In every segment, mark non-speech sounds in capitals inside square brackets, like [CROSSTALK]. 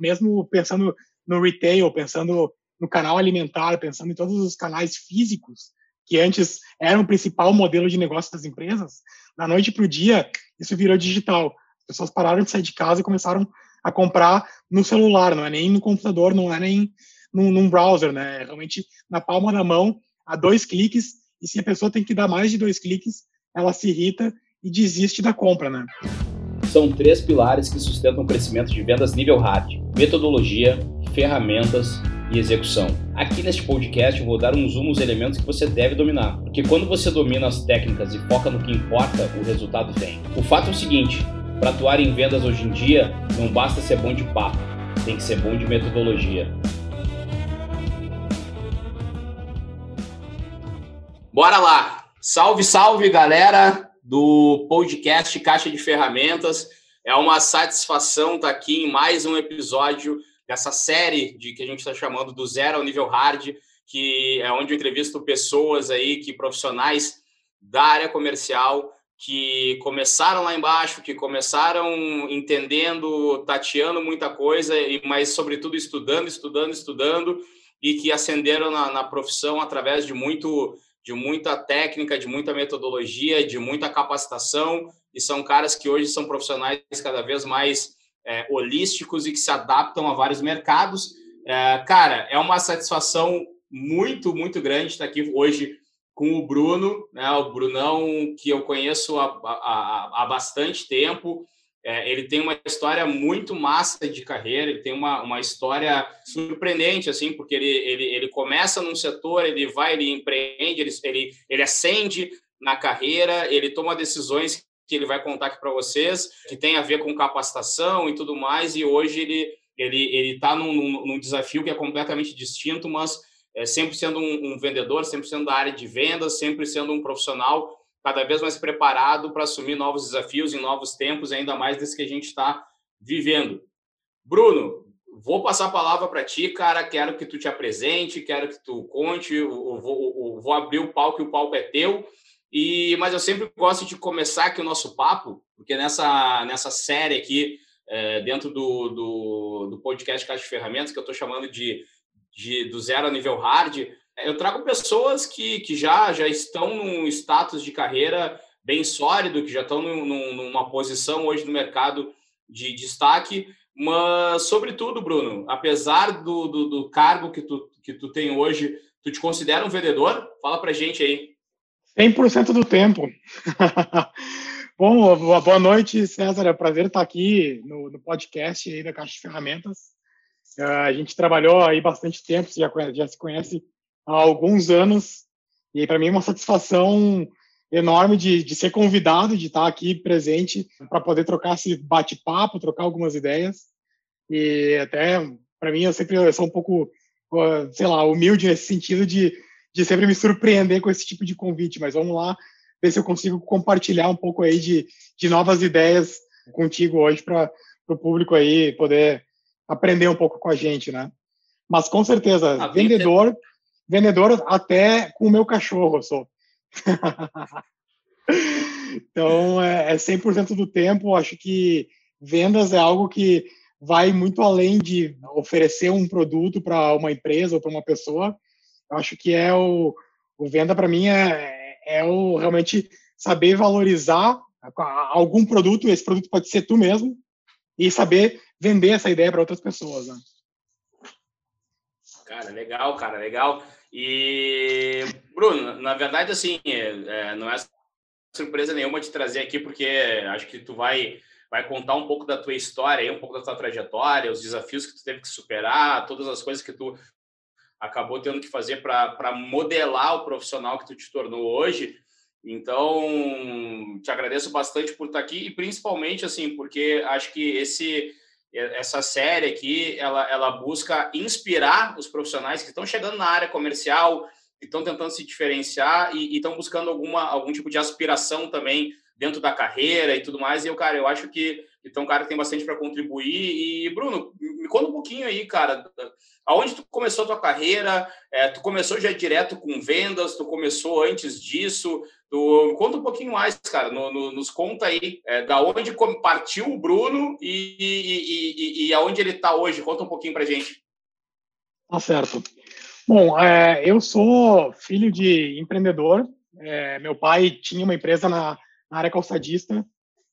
mesmo pensando no retail, pensando no canal alimentar, pensando em todos os canais físicos, que antes eram o principal modelo de negócio das empresas, da noite para o dia, isso virou digital. As pessoas pararam de sair de casa e começaram a comprar no celular, não é nem no computador, não é nem num, num browser, né? É realmente na palma da mão, a dois cliques, e se a pessoa tem que dar mais de dois cliques, ela se irrita e desiste da compra, né? São três pilares que sustentam o crescimento de vendas nível hard: metodologia, ferramentas e execução. Aqui neste podcast eu vou dar um zoom nos elementos que você deve dominar, porque quando você domina as técnicas e foca no que importa, o resultado vem. O fato é o seguinte: para atuar em vendas hoje em dia, não basta ser bom de papo, tem que ser bom de metodologia. Bora lá! Salve, salve, galera do podcast Caixa de Ferramentas. É uma satisfação estar aqui em mais um episódio dessa série de que a gente está chamando do zero ao nível hard, que é onde eu entrevisto pessoas aí, que profissionais da área comercial que começaram lá embaixo, que começaram entendendo, tateando muita coisa, mas sobretudo estudando, estudando, estudando, e que ascenderam na, na profissão através de muito de muita técnica, de muita metodologia, de muita capacitação, e são caras que hoje são profissionais cada vez mais é, holísticos e que se adaptam a vários mercados. É, cara, é uma satisfação muito, muito grande estar aqui hoje com o Bruno, né, o Brunão que eu conheço há, há, há bastante tempo, é, ele tem uma história muito massa de carreira, ele tem uma, uma história surpreendente, assim, porque ele, ele, ele começa num setor, ele vai, ele empreende, ele, ele, ele ascende na carreira, ele toma decisões que ele vai contar aqui para vocês, que tem a ver com capacitação e tudo mais, e hoje ele ele ele num, num, num, desafio que é completamente distinto, mas é, sempre sendo um, um vendedor, sempre sendo da área de vendas, sempre sendo um profissional cada vez mais preparado para assumir novos desafios em novos tempos, ainda mais desse que a gente está vivendo. Bruno, vou passar a palavra para ti, cara. Quero que tu te apresente, quero que tu conte. Eu vou, eu vou abrir o palco e o palco é teu. E, mas eu sempre gosto de começar aqui o nosso papo, porque nessa, nessa série aqui, é, dentro do, do, do podcast Caixa de Ferramentas, que eu estou chamando de, de do zero a nível hard, eu trago pessoas que, que já, já estão num status de carreira bem sólido, que já estão num, numa posição hoje no mercado de destaque, mas, sobretudo, Bruno, apesar do, do, do, cargo que tu, que tu tem hoje, tu te considera um vendedor? Fala para gente aí. 100% do tempo. [LAUGHS] Bom, boa noite, César. É um prazer estar aqui no, no podcast aí da Caixa de Ferramentas. Uh, a gente trabalhou aí bastante tempo, já, já se conhece há alguns anos. E para mim é uma satisfação enorme de, de ser convidado, de estar aqui presente para poder trocar esse bate-papo, trocar algumas ideias. E até, para mim, eu sempre eu sou um pouco, sei lá, humilde nesse sentido de, de sempre me surpreender com esse tipo de convite. Mas vamos lá ver se eu consigo compartilhar um pouco aí de, de novas ideias contigo hoje para o público aí poder aprender um pouco com a gente, né? Mas com certeza, a vendedor, vendedor até com o meu cachorro, eu sou. [LAUGHS] então, é, é 100% do tempo. Acho que vendas é algo que vai muito além de oferecer um produto para uma empresa ou para uma pessoa. Eu acho que é o, o venda para mim é, é o realmente saber valorizar algum produto. Esse produto pode ser tu mesmo e saber vender essa ideia para outras pessoas. Né? Cara, legal, cara, legal. E, Bruno, na verdade, assim, é, é, não é surpresa nenhuma te trazer aqui, porque acho que tu vai, vai contar um pouco da tua história, um pouco da tua trajetória, os desafios que tu teve que superar, todas as coisas que tu acabou tendo que fazer para modelar o profissional que tu te tornou hoje. Então, te agradeço bastante por estar aqui e principalmente assim, porque acho que esse essa série aqui, ela, ela busca inspirar os profissionais que estão chegando na área comercial, que estão tentando se diferenciar e estão buscando alguma, algum tipo de aspiração também dentro da carreira e tudo mais. E eu, cara, eu acho que então, cara, tem bastante para contribuir. E, Bruno, me conta um pouquinho aí, cara, aonde tu começou a tua carreira? É, tu começou já direto com vendas? Tu começou antes disso? Tu conta um pouquinho mais, cara. No, no, nos conta aí é, da onde partiu o Bruno e, e, e, e aonde ele está hoje. Conta um pouquinho para gente. Tá certo. Bom, é, eu sou filho de empreendedor. É, meu pai tinha uma empresa na, na, área calçadista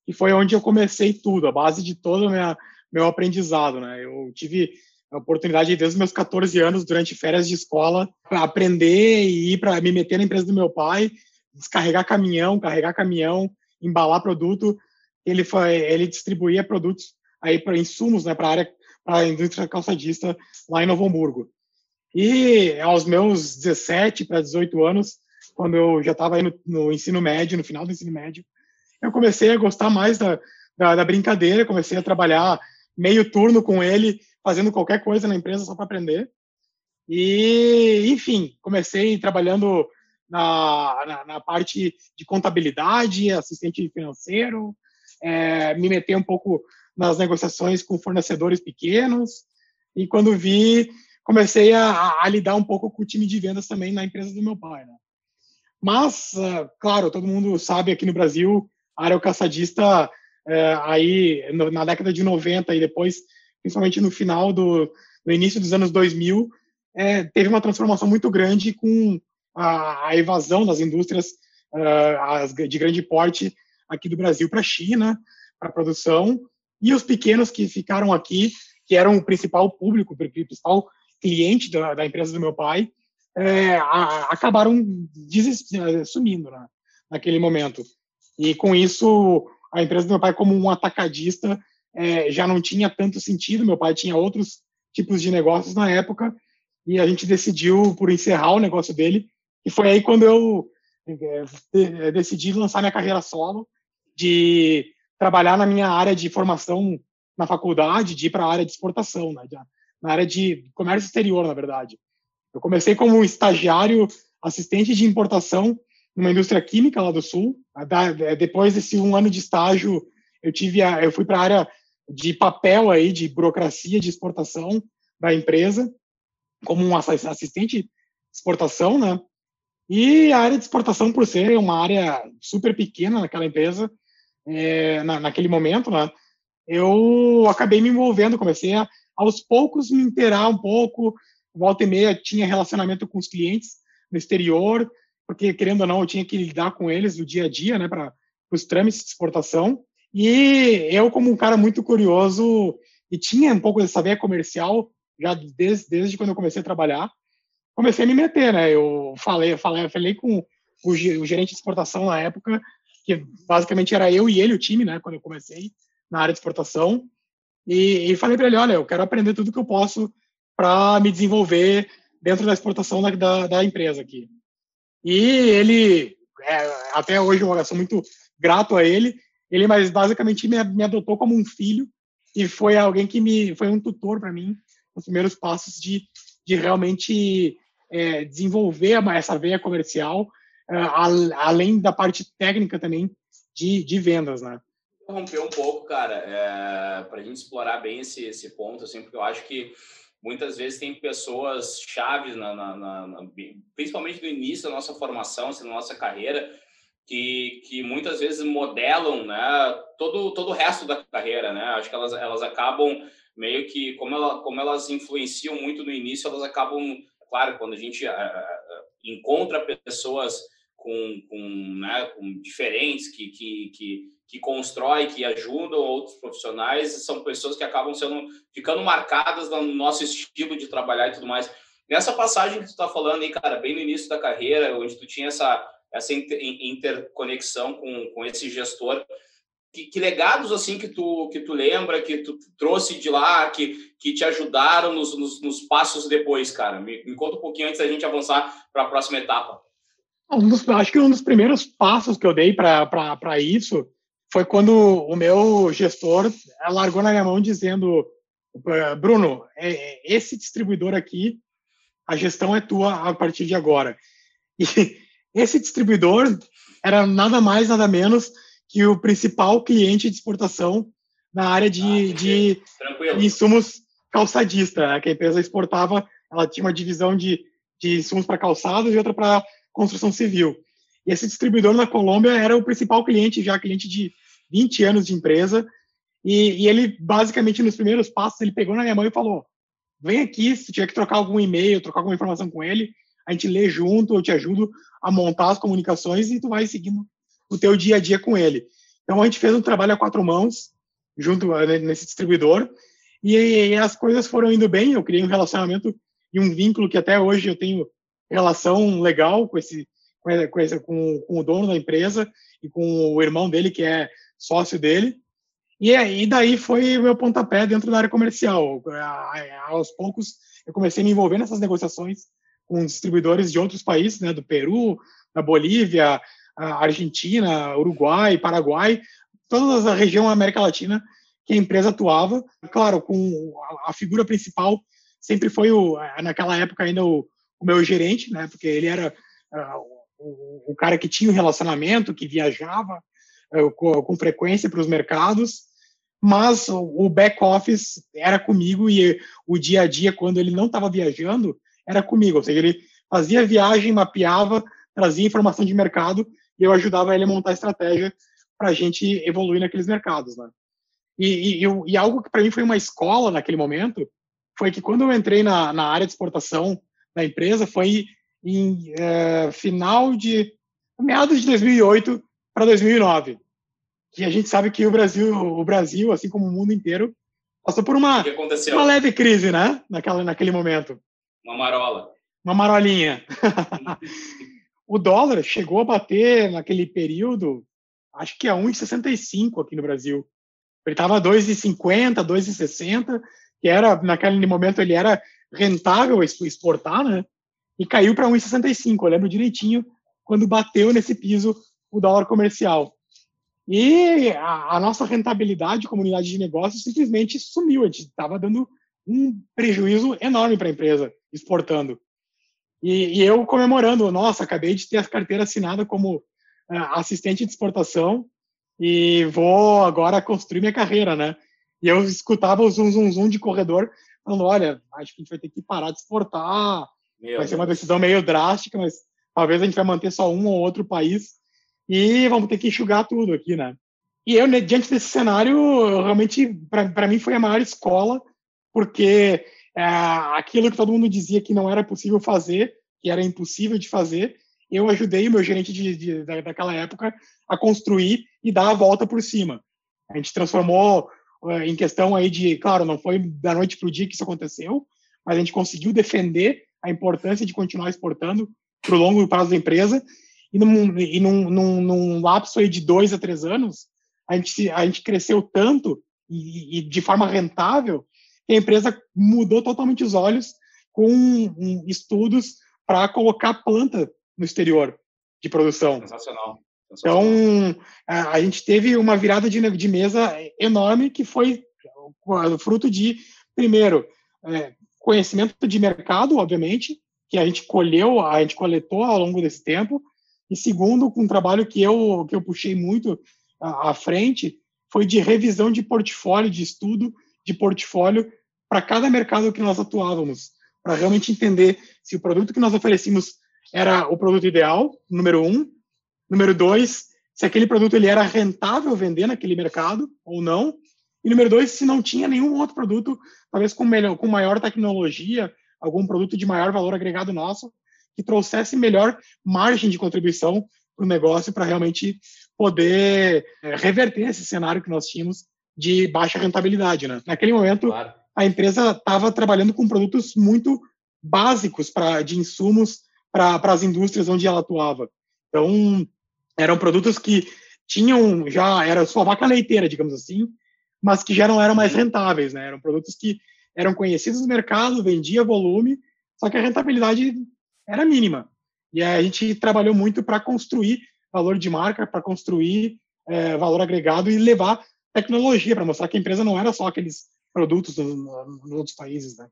e foi onde eu comecei tudo, a base de todo o minha, meu aprendizado. Né? Eu tive a oportunidade desde os meus 14 anos, durante férias de escola, para aprender e ir para me meter na empresa do meu pai descarregar caminhão, carregar caminhão, embalar produto. Ele foi, ele distribuía produtos aí para insumos, né, para área, para a indústria calçadista lá em Novo Hamburgo. E aos meus 17 para 18 anos, quando eu já estava no, no, ensino médio, no final do ensino médio, eu comecei a gostar mais da, da, da brincadeira, comecei a trabalhar meio turno com ele, fazendo qualquer coisa na empresa só para aprender. E, enfim, comecei trabalhando na, na, na parte de contabilidade, assistente financeiro, é, me meter um pouco nas negociações com fornecedores pequenos, e quando vi, comecei a, a, lidar um pouco com o time de vendas também na empresa do meu pai. Né? Mas, uh, claro, todo mundo sabe aqui no Brasil, área caçadista, uh, aí no, na década de 90 e depois, principalmente no final do no início dos anos 2000, é, teve uma transformação muito grande com a, a evasão das indústrias uh, as, de grande porte aqui do Brasil para a China, para a produção, e os pequenos que ficaram aqui, que eram o principal público, o principal cliente da, da empresa do meu pai, é, a, acabaram sumindo né, naquele momento. E com isso, a empresa do meu pai, como um atacadista, é, já não tinha tanto sentido. Meu pai tinha outros tipos de negócios na época, e a gente decidiu por encerrar o negócio dele e foi aí quando eu é, decidi lançar minha carreira solo, de trabalhar na minha área de formação na faculdade, de ir para a área de exportação, né, na área de comércio exterior, na verdade. Eu comecei como estagiário, assistente de importação numa indústria química lá do Sul. É, depois desse um ano de estágio, eu tive, a, eu fui para a área de papel aí, de burocracia de exportação da empresa, como um assistente de exportação, né? E a área de exportação, por ser uma área super pequena naquela empresa, é, na, naquele momento, né, eu acabei me envolvendo, comecei a, aos poucos, me inteirar um pouco. Volta e meia tinha relacionamento com os clientes no exterior, porque, querendo ou não, eu tinha que lidar com eles no dia a dia, né, para os trâmites de exportação. E eu, como um cara muito curioso, e tinha um pouco dessa veia comercial, já desde, desde quando eu comecei a trabalhar, comecei a me meter, né? Eu falei, falei, falei com o, o gerente de exportação na época, que basicamente era eu e ele, o time, né? Quando eu comecei na área de exportação, e, e falei para ele, olha, eu quero aprender tudo que eu posso para me desenvolver dentro da exportação da, da, da empresa aqui. E ele, é, até hoje eu sou muito grato a ele, ele mas basicamente me, me adotou como um filho e foi alguém que me foi um tutor para mim nos primeiros passos de, de realmente é, desenvolver essa veia comercial, é, além da parte técnica também de, de vendas, né? Interromper um pouco, cara, é, para a gente explorar bem esse, esse ponto, assim, porque eu acho que muitas vezes tem pessoas chaves, na, na, na, principalmente no início da nossa formação, assim, nossa carreira, que, que muitas vezes modelam né, todo, todo o resto da carreira. Né? Acho que elas, elas acabam meio que, como, ela, como elas influenciam muito no início, elas acabam claro, quando a gente uh, encontra pessoas com, com, né, com diferentes que, que, que, que constroem, que ajudam outros profissionais, são pessoas que acabam sendo ficando marcadas no nosso estilo de trabalhar e tudo mais. Nessa passagem que tu está falando aí, cara, bem no início da carreira, onde tu tinha essa, essa interconexão com, com esse gestor, que, que, legados assim que tu que tu lembra que tu trouxe de lá que, que te ajudaram nos, nos, nos passos depois cara me, me, conta um pouquinho antes da gente avançar para a próxima etapa um dos, acho que um dos primeiros passos que eu dei para isso foi quando o meu gestor largou na minha mão dizendo Bruno é, esse distribuidor aqui a gestão é tua a partir de agora [LAUGHS] e esse distribuidor era nada mais nada menos que o principal cliente de exportação na área de, ah, de, insumos calçadista, né? que a empresa exportava, ela tinha uma divisão de, de insumos para calçados e outra para construção civil. E esse distribuidor na Colômbia era o principal cliente, já cliente de 20 anos de empresa. E, e ele, basicamente, nos primeiros passos, ele pegou na minha mão e falou: vem aqui, se tiver que trocar algum e-mail, trocar alguma informação com ele, a gente lê junto, eu te ajudo a montar as comunicações e tu vai seguindo o teu dia a dia com ele. Então a gente fez um trabalho a quatro mãos junto eh, nesse distribuidor e, e as coisas foram indo bem. Eu criei um relacionamento e um vínculo que até hoje eu tenho relação legal com esse com, com, com o dono da empresa e com o irmão dele que é sócio dele. E aí daí foi meu pontapé dentro da área comercial. Aos poucos eu comecei a me envolver nessas negociações com distribuidores de outros países, né, do Peru, da Bolívia, Argentina, Uruguai, Paraguai, toda a região América Latina que a empresa atuava. Claro, com a figura principal sempre foi o, naquela época ainda o, o meu gerente, né, porque ele era uh, o, cara que tinha o relacionamento, que viajava uh, com, frequência para os mercados, mas o, o back office era comigo e o dia a dia quando ele não estava viajando era comigo, ou seja, ele fazia viagem, mapeava, trazia informação de mercado e eu ajudava ele a montar a estratégia para a gente evoluir naqueles mercados, né? E, e, e algo que para mim foi uma escola naquele momento foi que quando eu entrei na, na área de exportação da empresa foi em é, final de meados de 2008 para 2009, que a gente sabe que o Brasil, o Brasil, assim como o mundo inteiro, passou por uma, uma leve crise, né? Naquela, naquele momento. Uma marola. Uma marolinha. [LAUGHS] o dólar chegou a bater naquele período, acho que a 1,65 aqui no Brasil. Ele estava a 2,50, 2,60, que era, naquele momento, ele era rentável exportar, né? E caiu para 1,65. Eu lembro direitinho quando bateu nesse piso o dólar comercial. E a, a nossa rentabilidade, comunidade de negócios, simplesmente sumiu. A gente estava dando um prejuízo enorme para a empresa exportando. E, e, eu comemorando, nossa, acabei de ter a carteira assinada como uh, assistente de exportação e vou agora construir minha carreira, né? E eu escutava o zum, zum, zum de corredor, falando, olha, acho que a gente vai ter que parar de exportar, Meu vai ser uma decisão meio drástica, mas talvez a gente vai manter só um ou outro país e vamos ter que enxugar tudo aqui, né? E eu, né, diante desse cenário, realmente, para mim, foi a maior escola porque é, aquilo que todo mundo dizia que não era possível fazer, que era impossível de fazer, eu ajudei o meu gerente de, de, daquela época a construir e dar a volta por cima. A gente transformou é, em questão aí de, claro, não foi da noite para o dia que isso aconteceu, mas a gente conseguiu defender a importância de continuar exportando para o longo prazo da empresa e num, e num, num, num lapso aí de dois a três anos, a gente, a gente cresceu tanto e, e de forma rentável a empresa mudou totalmente os olhos com um, estudos para colocar planta no exterior de produção. Sensacional. Sensacional. Então, a, gente teve uma virada de, de mesa enorme que foi fruto de, primeiro, é, conhecimento de mercado, obviamente, que a gente colheu, a gente coletou ao longo desse tempo, e segundo, com um trabalho que eu, que eu puxei muito à frente, foi de revisão de portfólio, de estudo de portfólio para cada mercado que nós atuávamos, para realmente entender se o produto que nós oferecíamos era o produto ideal, número um. Número dois, se aquele produto ele era rentável vender naquele mercado ou não. E número dois, se não tinha nenhum outro produto, talvez com, melhor, com maior tecnologia, algum produto de maior valor agregado nosso, que trouxesse melhor margem de contribuição para o negócio para realmente poder é, reverter esse cenário que nós tínhamos de baixa rentabilidade, né? Naquele momento, claro. a empresa estava trabalhando com produtos muito básicos para de insumos para as indústrias onde ela atuava. Então, eram produtos que tinham já era sua vaca leiteira, digamos assim, mas que já não eram mais rentáveis, né? Eram produtos que eram conhecidos no mercado, vendia volume, só que a rentabilidade era mínima. E a gente trabalhou muito para construir valor de marca, para construir é, valor agregado e levar tecnologia para mostrar que a empresa não era só aqueles produtos nos, nos outros países, né?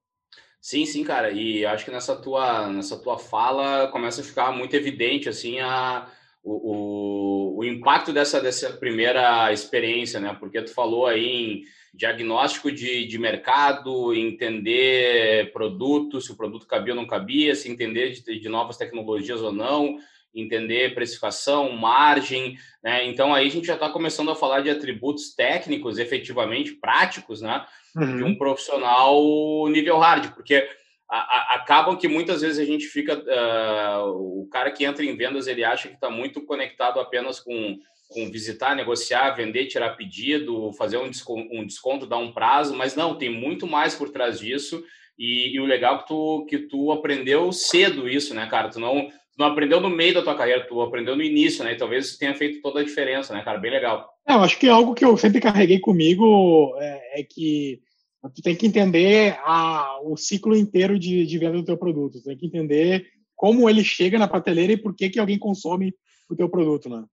Sim, sim, cara. E acho que nessa tua, nessa tua fala começa a ficar muito evidente assim a, o, o, o, impacto dessa, dessa primeira experiência, né? Porque tu falou aí em diagnóstico de, de mercado, entender produto, se o produto cabia ou não cabia, se entender de, de novas tecnologias ou não, entender precificação, margem, né? Então aí a gente já está começando a falar de atributos técnicos, efetivamente práticos, né? Uhum. De um profissional nível hard, porque acabam que muitas vezes a gente fica, uh, o cara que entra em vendas ele acha que está muito conectado apenas com com visitar, negociar, vender, tirar pedido, fazer um desconto, um desconto, dar um prazo, mas não, tem muito mais por trás disso. E, e, o legal é que tu, que tu aprendeu cedo isso, né, cara? Tu não, tu não aprendeu no meio da tua carreira, tu aprendeu no início, né? E talvez isso tenha feito toda a diferença, né, cara? Bem legal. É, eu acho que algo que eu sempre carreguei comigo é, é que tu tem que entender a, o ciclo inteiro de, de venda do teu produto. Tu tem que entender como ele chega na prateleira e por que, que alguém consome o teu produto, né?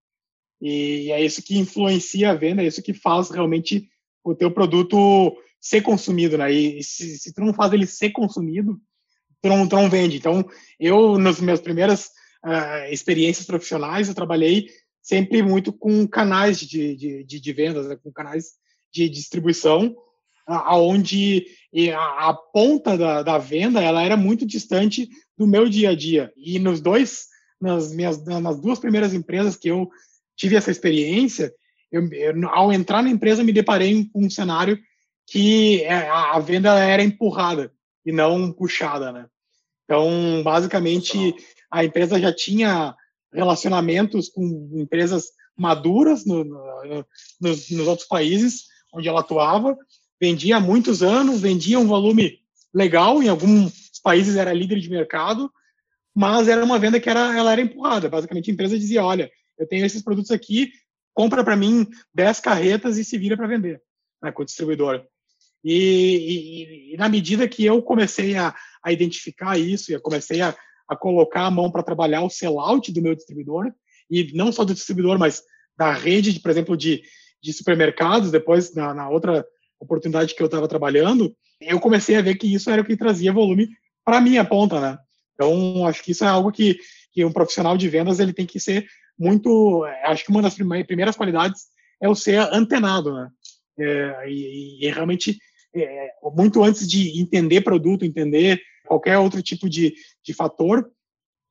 E é isso que influencia a venda, é isso que faz realmente o teu produto ser consumido, né? E se, se tu não faz ele ser consumido, tu não, tu não vende. Então, eu, nas minhas primeiras uh, experiências profissionais, eu trabalhei sempre muito com canais de, de, de, de vendas, né? com canais de distribuição, aonde a, a, ponta da, da venda ela era muito distante do meu dia a dia. E nos dois, nas minhas, nas duas primeiras empresas que eu tive essa experiência, eu, eu, ao entrar na empresa me deparei com um cenário que é, a, a venda era empurrada e não puxada, né? Então, basicamente, a empresa já tinha relacionamentos com empresas maduras no, no, nos, nos, outros países onde ela atuava, vendia há muitos anos, vendia um volume legal, em alguns países era líder de mercado, mas era uma venda que era, ela era empurrada. Basicamente, a empresa dizia: olha, eu tenho esses produtos aqui, compra para mim 10 carretas e se vira para vender né, com o distribuidor. E, e, e, na medida que eu comecei a, a identificar isso, e eu comecei a, a colocar a mão para trabalhar o sellout do meu distribuidor, e não só do distribuidor, mas da rede, por exemplo, de, de supermercados, depois na, na outra oportunidade que eu estava trabalhando, eu comecei a ver que isso era o que trazia volume para a minha ponta, né? Então, acho que isso é algo que, que um profissional de vendas ele tem que ser muito. Acho que uma das primeiras qualidades é o ser antenado, né? É, e, e, realmente, é, muito antes de entender produto, entender qualquer outro tipo de, de fator,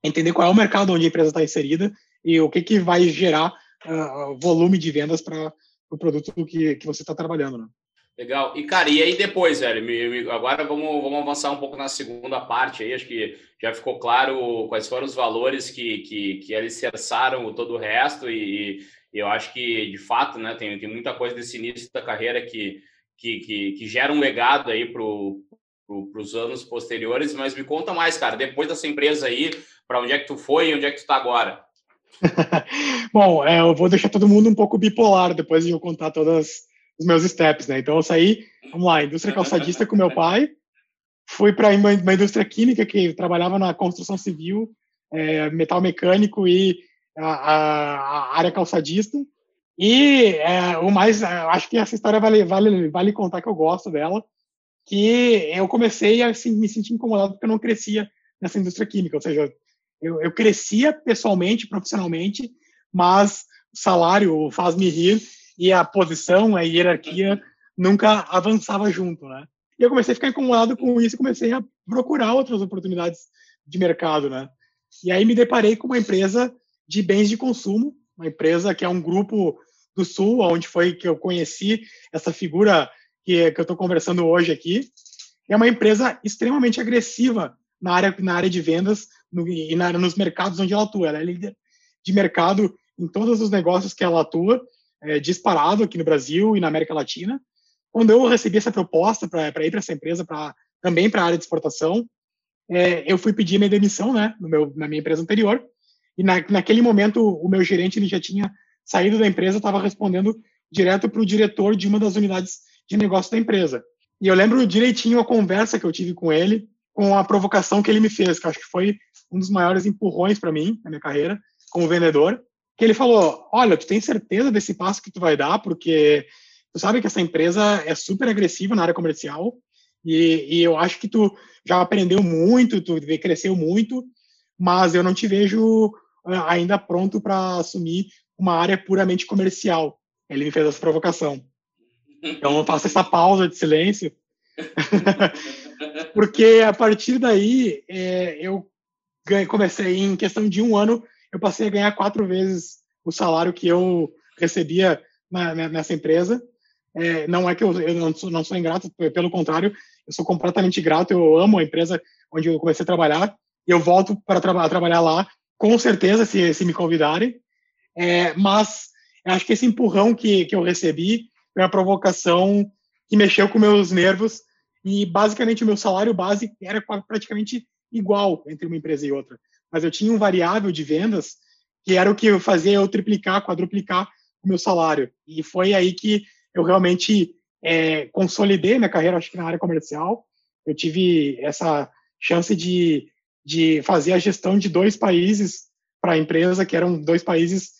entender qual é o mercado onde a empresa está inserida e o que, que vai gerar uh, volume de vendas para o pro produto que, que você está trabalhando. Né? Legal. E, cara, e aí depois, velho? Me, me, agora vamos, vamos avançar um pouco na segunda parte aí. Acho que já ficou claro quais foram os valores que, que, que alicerçaram todo o resto. E, e eu acho que, de fato, né, tem, tem muita coisa desse início da carreira que, que, que, que gera um legado aí para pro, os anos posteriores. Mas me conta mais, cara. Depois dessa empresa aí, para onde é que tu foi e onde é que tu está agora? [LAUGHS] Bom, é, eu vou deixar todo mundo um pouco bipolar depois de eu contar todas os meus steps, né? Então eu saí, vamos lá, indústria calçadista com meu pai, fui para uma, indústria química que trabalhava na construção civil, é, metal mecânico e a, a, a área calçadista. E é, o mais, acho que essa história vale, vale, vale contar que eu gosto dela, que eu comecei a assim, me sentir incomodado porque eu não crescia nessa indústria química, ou seja, eu, eu crescia pessoalmente, profissionalmente, mas o salário faz-me rir e a posição, a hierarquia nunca avançava junto, né? E eu comecei a ficar incomodado com isso e comecei a procurar outras oportunidades de mercado, né? E aí me deparei com uma empresa de bens de consumo, uma empresa que é um grupo do Sul, onde foi que eu conheci essa figura que, que eu estou conversando hoje aqui. É uma empresa extremamente agressiva na área, na área de vendas no, e na, nos mercados onde ela atua. Ela é líder de mercado em todos os negócios que ela atua é, disparado aqui no Brasil e na América Latina. Quando eu recebi essa proposta para ir para essa empresa, pra, também para a área de exportação, é, eu fui pedir minha demissão né, no meu, na minha empresa anterior. E na, naquele momento, o meu gerente ele já tinha saído da empresa, estava respondendo direto para o diretor de uma das unidades de negócio da empresa. E eu lembro direitinho a conversa que eu tive com ele, com a provocação que ele me fez, que acho que foi um dos maiores empurrões para mim na minha carreira como vendedor que ele falou: Olha, tu tem certeza desse passo que tu vai dar, porque tu sabe que essa empresa é super agressiva na área comercial e, e eu acho que tu já aprendeu muito, tu cresceu muito, mas eu não te vejo ah, ainda pronto para assumir uma área puramente comercial. Ele me fez essa provocação. Então eu faço essa pausa de silêncio, [LAUGHS] porque a partir daí é, eu comecei em questão de um ano eu passei a ganhar quatro vezes o salário que eu recebia na, nessa empresa. É, não é que eu, eu não, sou, não sou ingrato, pelo contrário, eu sou completamente grato, eu amo a empresa onde eu comecei a trabalhar, e eu volto para tra trabalhar lá, com certeza, se, se me convidarem, é, mas acho que esse empurrão que, que eu recebi foi uma provocação que mexeu com meus nervos, e basicamente o meu salário base era praticamente igual entre uma empresa e outra, mas eu tinha um variável de vendas que era o que fazia eu triplicar, quadruplicar o meu salário. E foi aí que eu realmente é, consolidei minha carreira, acho que na área comercial. Eu tive essa chance de, de fazer a gestão de dois países para a empresa, que eram dois países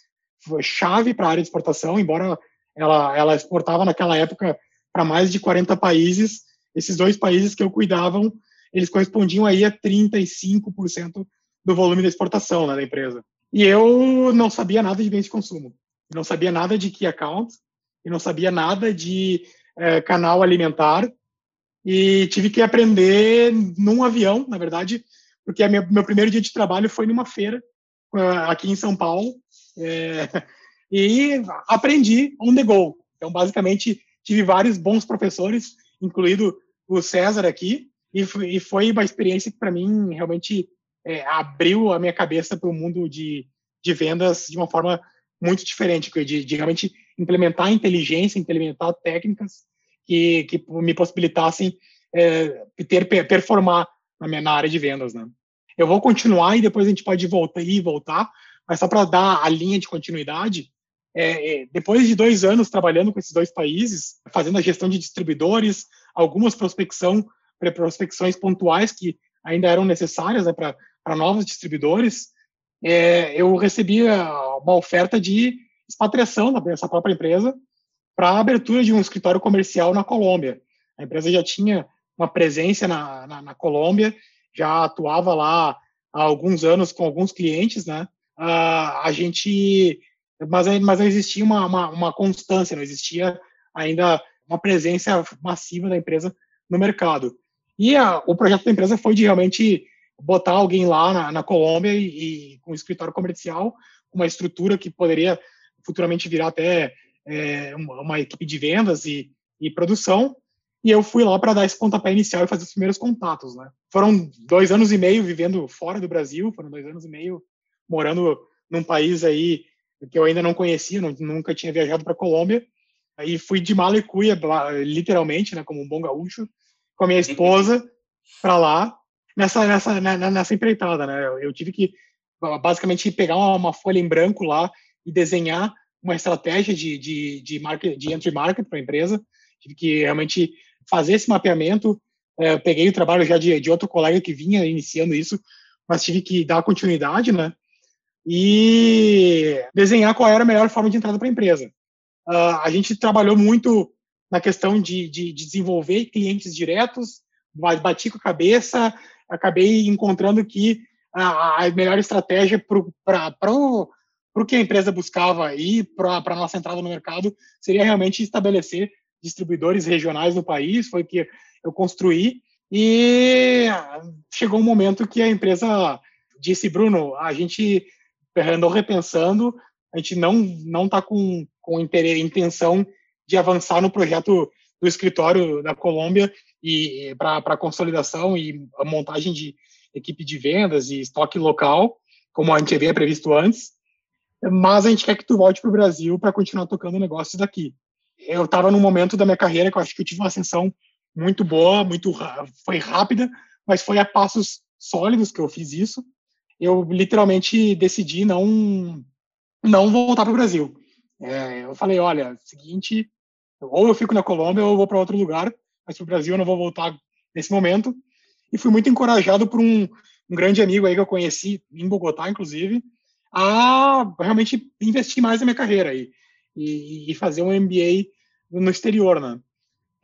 chave para a área de exportação, embora ela, ela exportava naquela época para mais de 40 países. Esses dois países que eu cuidavam, eles correspondiam aí a 35% do volume da exportação né, da empresa. E eu não sabia nada de bens de consumo, não sabia nada de key account, e não sabia nada de é, canal alimentar, e tive que aprender num avião, na verdade, porque minha, meu primeiro dia de trabalho foi numa feira aqui em São Paulo, é, [LAUGHS] e aprendi on the go. Então, basicamente, tive vários bons professores, incluído o César aqui, e foi uma experiência que, para mim, realmente é, abriu a minha cabeça para o mundo de, de vendas de uma forma muito diferente, de, de realmente implementar inteligência, implementar técnicas que, que me possibilitassem é, ter performar na minha na área de vendas, né? Eu vou continuar e depois a gente pode voltar e voltar, mas só para dar a linha de continuidade, é, é, depois de dois anos trabalhando com esses dois países, fazendo a gestão de distribuidores, algumas prospecção, prospecções pontuais que ainda eram necessárias né, para para novos distribuidores, é, eu recebi uma oferta de expatriação dessa própria empresa para a abertura de um escritório comercial na Colômbia. A empresa já tinha uma presença na, na, na Colômbia, já atuava lá há alguns anos com alguns clientes, né? Uh, a gente, mas, mas não existia uma, uma, uma, constância, não existia ainda uma presença massiva da empresa no mercado. E a, o projeto da empresa foi de realmente botar alguém lá na, na Colômbia e, e, com um escritório comercial, uma estrutura que poderia futuramente virar até é, uma, uma, equipe de vendas e, e produção. E eu fui lá para dar esse pontapé inicial e fazer os primeiros contatos, né? Foram dois anos e meio vivendo fora do Brasil, foram dois anos e meio morando num país aí que eu ainda não conhecia, não, nunca tinha viajado para Colômbia. Aí fui de mala e cuia, literalmente, né, como um bom gaúcho, com a minha [LAUGHS] esposa para lá nessa, nessa, né, né, nessa empreitada, né? Eu, eu tive que basicamente pegar uma, uma, folha em branco lá e desenhar uma estratégia de, de, de, market, de entry market para a empresa. Tive que realmente fazer esse mapeamento. É, peguei o trabalho já de, de outro colega que vinha iniciando isso, mas tive que dar continuidade, né? E desenhar qual era a melhor forma de entrada para a empresa. Uh, a gente trabalhou muito na questão de, de, de desenvolver clientes diretos, bati com a cabeça, acabei encontrando que a, melhor estratégia para o que a empresa buscava e para a nossa entrada no mercado seria realmente estabelecer distribuidores regionais no país, foi que eu construí, e chegou um momento que a empresa disse, Bruno, a gente andou repensando, a gente não não está com, com intenção de avançar no projeto do escritório da Colômbia e para consolidação e a montagem de equipe de vendas e estoque local, como a gente havia previsto antes. Mas a gente quer que tu volte para o Brasil para continuar tocando negócios daqui. Eu estava num momento da minha carreira que eu acho que eu tive uma ascensão muito boa, muito foi rápida, mas foi a passos sólidos que eu fiz isso. Eu literalmente decidi não não voltar para o Brasil. É, eu falei, olha, seguinte, ou eu fico na Colômbia ou eu vou para outro lugar, mas para o Brasil eu não vou voltar nesse momento. E fui muito encorajado por um, um grande amigo aí que eu conheci em Bogotá, inclusive, a realmente investir mais na minha carreira e, e, e fazer um MBA no exterior, né?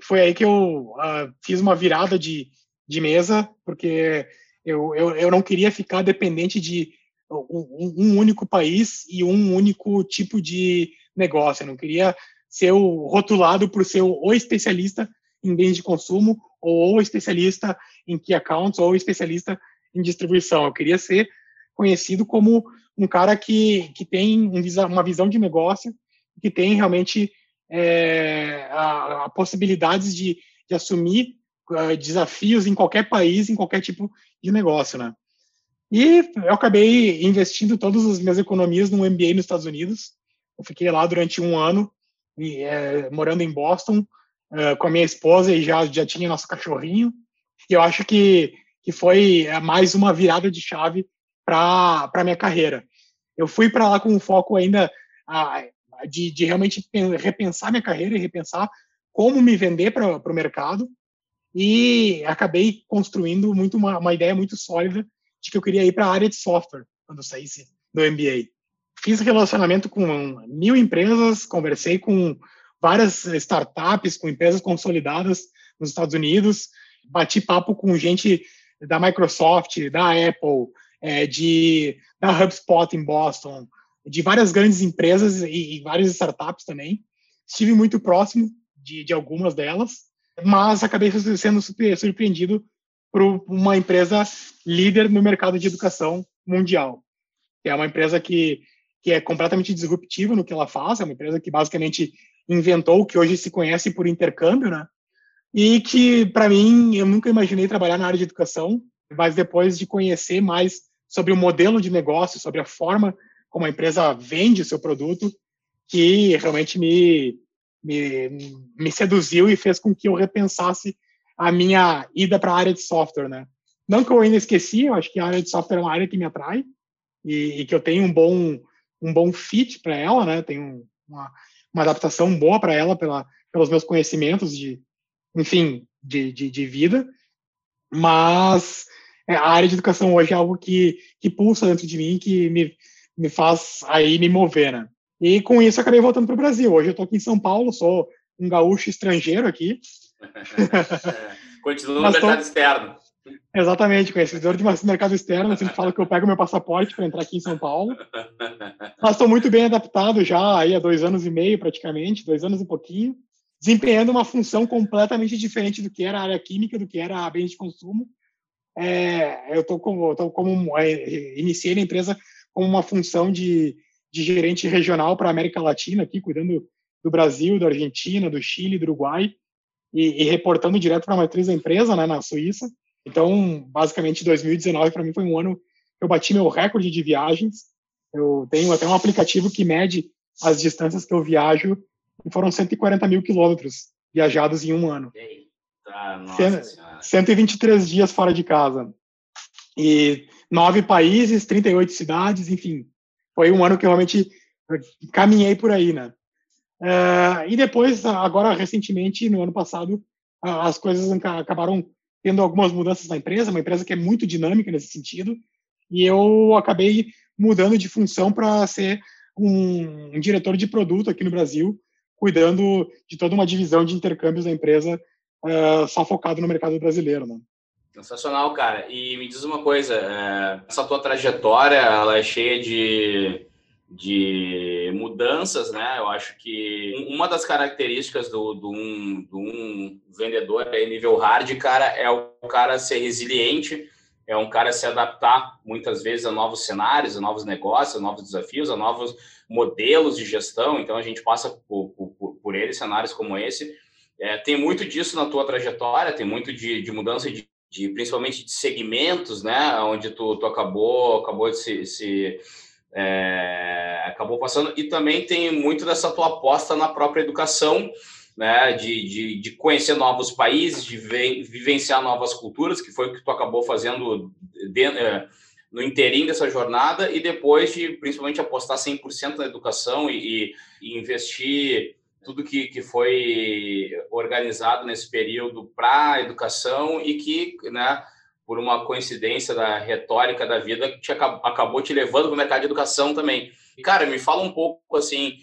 Foi aí que eu uh, fiz uma virada de, de mesa, porque eu, eu, eu não queria ficar dependente de um, um único país e um único tipo de negócio. Eu não queria ser o, rotulado por ser o especialista em bens de consumo ou, o especialista em key accounts ou especialista em distribuição. Eu queria ser conhecido como um cara que, que tem uma visão de negócio, que tem realmente é, a, a possibilidades de, de assumir uh, desafios em qualquer país, em qualquer tipo de negócio, né? E eu acabei investindo todas as minhas economias num MBA nos Estados Unidos. Eu fiquei lá durante um ano, e, é, morando em Boston, uh, com a minha esposa e já, já tinha nosso cachorrinho. E eu acho que, que foi é, mais uma virada de chave para a minha carreira. Eu fui para lá com um foco ainda de, de realmente repensar minha carreira e repensar como me vender para o mercado e acabei construindo muito uma, uma, ideia muito sólida de que eu queria ir para a área de software quando saísse do MBA. Fiz relacionamento com mil empresas, conversei com várias startups, com empresas consolidadas nos Estados Unidos, bati papo com gente da Microsoft, da Apple, é, de da HubSpot em Boston, de várias grandes empresas e, e várias startups também. Estive muito próximo de, de algumas delas, mas acabei sendo surpreendido por uma empresa líder no mercado de educação mundial. É uma empresa que, que é completamente disruptiva no que ela faz, é uma empresa que basicamente inventou que hoje se conhece por intercâmbio, né? E que, para mim, eu nunca imaginei trabalhar na área de educação, mas depois de conhecer mais sobre o modelo de negócio, sobre a forma como a empresa vende o seu produto, que realmente me, me, me seduziu e fez com que eu repensasse a minha ida para a área de software, né? Não que eu ainda esqueci, eu acho que a área de software é uma área que me atrai e, e que eu tenho um bom um bom fit para ela, né? Tenho uma, uma adaptação boa para ela pela, pelos meus conhecimentos de, enfim, de, de, de vida. Mas é, a área de educação hoje é algo que, que pulsa dentro de mim, que me, me faz aí me mover, né? E com isso acabei voltando para o Brasil. Hoje eu estou aqui em São Paulo, sou um gaúcho estrangeiro aqui. [LAUGHS] Continua no mercado tô... externo. Exatamente, conhecedor de mercado externo. Sempre falo que eu pego meu passaporte para entrar aqui em São Paulo. Mas estou muito bem adaptado já aí há dois anos e meio, praticamente, dois anos e pouquinho, desempenhando uma função completamente diferente do que era a área química, do que era a bens de consumo. É, eu estou como, tô como é, iniciei na empresa como uma função de, de gerente regional para a América Latina, aqui, cuidando do Brasil, da Argentina, do Chile, do Uruguai, e, e reportando direto para a matriz da empresa, né, na Suíça. Então, basicamente, 2019 para mim foi um ano que eu bati meu recorde de viagens. Eu tenho até um aplicativo que mede as distâncias que eu viajo, e foram 140 mil quilômetros viajados em um ano. Eita, nossa 123 dias fora de casa. E nove países, 38 cidades, enfim. Foi um ano que eu realmente caminhei por aí, né? Uh, e depois, agora recentemente, no ano passado, as coisas acabaram tendo algumas mudanças na empresa, uma empresa que é muito dinâmica nesse sentido, e eu acabei mudando de função para ser um, um, diretor de produto aqui no Brasil, cuidando de toda uma divisão de intercâmbios da empresa, uh, só focado no mercado brasileiro, né? Sensacional, cara. E me diz uma coisa, é, essa tua trajetória, ela é cheia de, de mudanças, né? Eu acho que uma das características do, do, um, do um vendedor é nível hard, cara, é o cara ser resiliente, é um cara se adaptar muitas vezes a novos cenários, a novos negócios, a novos desafios, a novos modelos de gestão. Então a gente passa por, por, por eles, cenários como esse. É, tem muito disso na tua trajetória, tem muito de, de mudança de de principalmente de segmentos, né, onde tu, tu acabou acabou de se, se é, acabou passando. E também tem muito dessa tua aposta na própria educação, né, de, de, de conhecer novos países, de vivenciar novas culturas, que foi o que tu acabou fazendo de, é, no inteirinho dessa jornada. E depois de principalmente apostar 100% na educação e, e investir tudo que, que foi organizado nesse período para a educação e que, né, por uma coincidência da retórica da vida, te acabou te levando para o mercado de educação também. E, cara, me fala um pouco assim,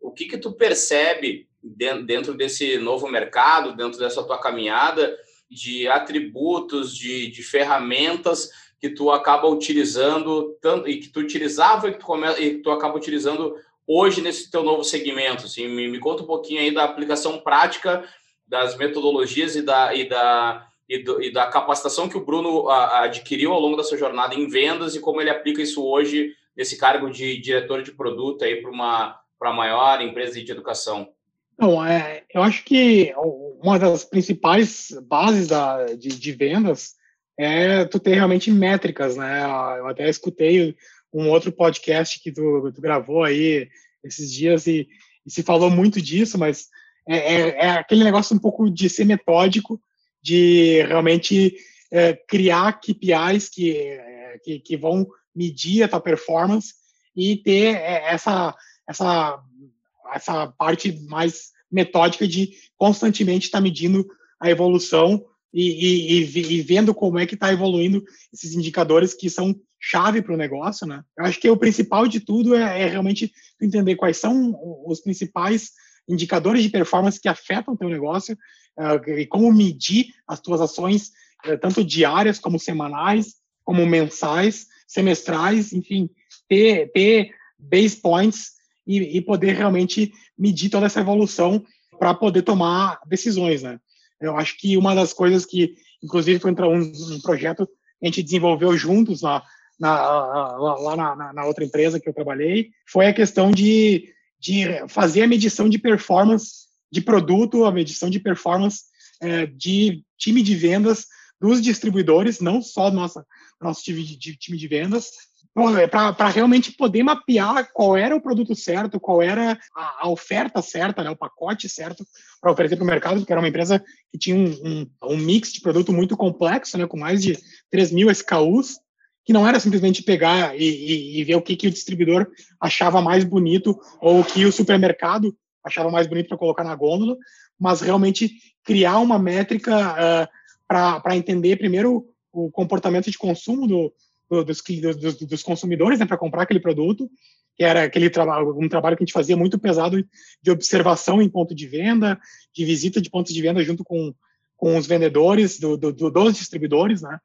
o que que tu percebe dentro desse novo mercado, dentro dessa tua caminhada de atributos, de, de ferramentas que tu acaba utilizando tanto e que tu utilizava e que tu, come, e que tu acaba utilizando hoje nesse teu novo segmento? Assim, me, me conta um pouquinho aí da aplicação prática das metodologias e da, e da, e, do, e, da capacitação que o Bruno a, adquiriu ao longo da sua jornada em vendas e como ele aplica isso hoje nesse cargo de diretor de produto aí para uma para maior empresa de educação. Não, é, eu acho que uma das principais bases da, de, de vendas é tu ter realmente métricas, né? Eu até escutei um outro podcast que tu, tu gravou aí esses dias e, e, se falou muito disso, mas é, é, é, aquele negócio um pouco de ser metódico, de realmente é, criar KPIs que, é, que, que, vão medir a tua performance e ter é, essa, essa, essa parte mais metódica de constantemente estar tá medindo a evolução e, e, e, vendo como é que está evoluindo esses indicadores que são chave para o negócio, né? Eu acho que o principal de tudo é, é, realmente entender quais são os principais indicadores de performance que afetam o teu negócio e como medir as tuas ações, uh, tanto diárias como semanais, como mensais, semestrais, enfim, ter, ter base points e, e poder realmente medir toda essa evolução para poder tomar decisões, né? Eu acho que uma das coisas que, inclusive, foi um projeto que a gente desenvolveu juntos lá, na, lá na, na, outra empresa que eu trabalhei, foi a questão de, de fazer a medição de performance de produto, a medição de performance é, de time de vendas dos distribuidores, não só do nosso, time de, time de vendas, para realmente poder mapear qual era o produto certo, qual era a, a oferta certa, né, o pacote certo para oferecer para o mercado, porque era uma empresa que tinha um, um, um, mix de produto muito complexo, né, com mais de 3 mil SKUs, que não era simplesmente pegar e, e, e ver o que, que o distribuidor achava mais bonito ou o que o supermercado achava mais bonito para colocar na gôndola, mas realmente criar uma métrica uh, para entender primeiro o comportamento de consumo do, dos, dos, dos consumidores né, para comprar aquele produto, que era aquele trabalho, um trabalho que a gente fazia muito pesado de observação em ponto de venda, de visita de pontos de venda junto com, com os vendedores, do, do, dos distribuidores, né,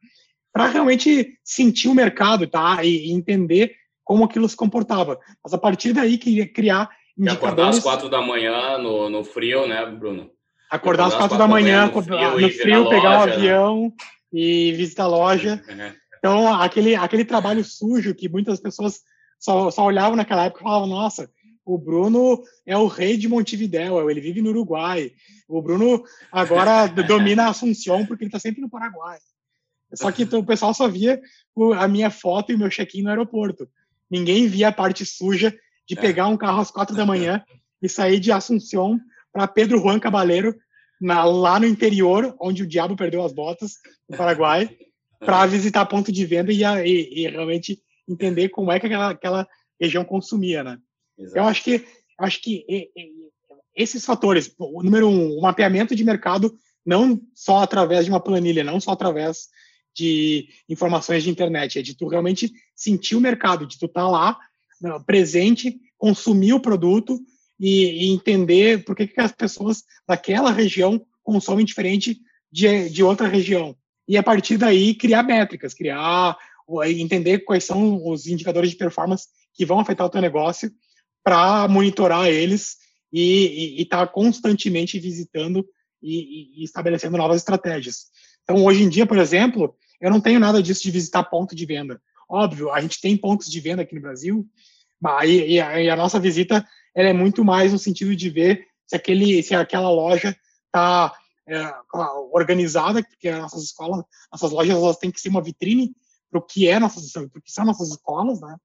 para realmente sentir o mercado tá, e, e, entender como aquilo se comportava. Mas a partir daí que criar acordar às quatro da manhã no, no frio, né, Bruno? Acordar, acordar às quatro da manhã, no frio, no frio pegar o um né? avião e visitar a loja. Uhum. [LAUGHS] Então, aquele, aquele trabalho sujo que muitas pessoas só, só olhavam naquela época e falavam, nossa, o Bruno é o rei de Montevidéu, ele vive no Uruguai. O Bruno agora [LAUGHS] domina a Assunção porque ele está sempre no Paraguai. Só que o pessoal só via a minha foto e o meu check-in no aeroporto. Ninguém via a parte suja de pegar um carro às quatro da manhã e sair de Assunção para Pedro Juan Cabaleiro, na, lá no interior, onde o diabo perdeu as botas, no Paraguai, [LAUGHS] para visitar ponto de venda e, e, e, realmente entender como é que aquela, aquela região consumia, né? Exato. Eu acho que acho que esses fatores, o número um, o mapeamento de mercado não só através de uma planilha, não só através de informações de internet, é de tu realmente sentir o mercado, de tu estar tá lá presente, consumir o produto e, e entender por que, que as pessoas daquela região consomem diferente de, de outra região e a partir daí criar métricas, criar, entender quais são os indicadores de performance que vão afetar o teu negócio para monitorar eles e estar tá constantemente visitando e, e, estabelecendo novas estratégias. Então, hoje em dia, por exemplo, eu não tenho nada disso de visitar ponto de venda. Óbvio, a gente tem pontos de venda aqui no Brasil, mas e, a, e a nossa visita ela é muito mais no sentido de ver se aquele, se aquela loja está é, organizada, porque as nossas escolas, nossas lojas, elas têm que ser uma vitrine para o que é nossas, pro que são nossas escolas, né?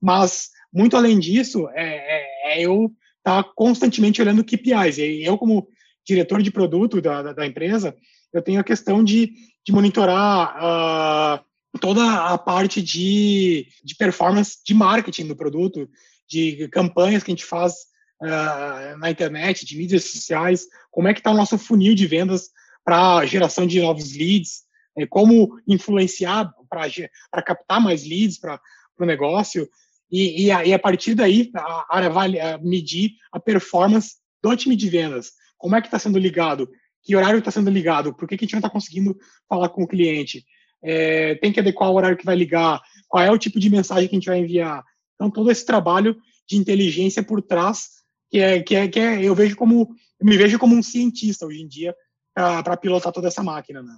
Mas muito além disso, é, é, é eu estar tá constantemente olhando KPIs. E eu como diretor de produto da, da, da empresa, eu tenho a questão de, de monitorar uh, toda a parte de, de performance de marketing do produto, de campanhas que a gente faz uh, na internet, de mídias sociais, como é que está o nosso funil de vendas para geração de novos leads, é, como influenciar para captar mais leads para o negócio, e, e, a, e, a, partir daí a, a, a medir a performance do time de vendas. Como é que está sendo ligado? Que horário está sendo ligado? Por que, que a gente não está conseguindo falar com o cliente? É, tem que adequar o horário que vai ligar? Qual é o tipo de mensagem que a gente vai enviar? Então, todo esse trabalho de inteligência por trás que é que é que é, eu vejo como eu me vejo como um cientista hoje em dia para pilotar toda essa máquina, né?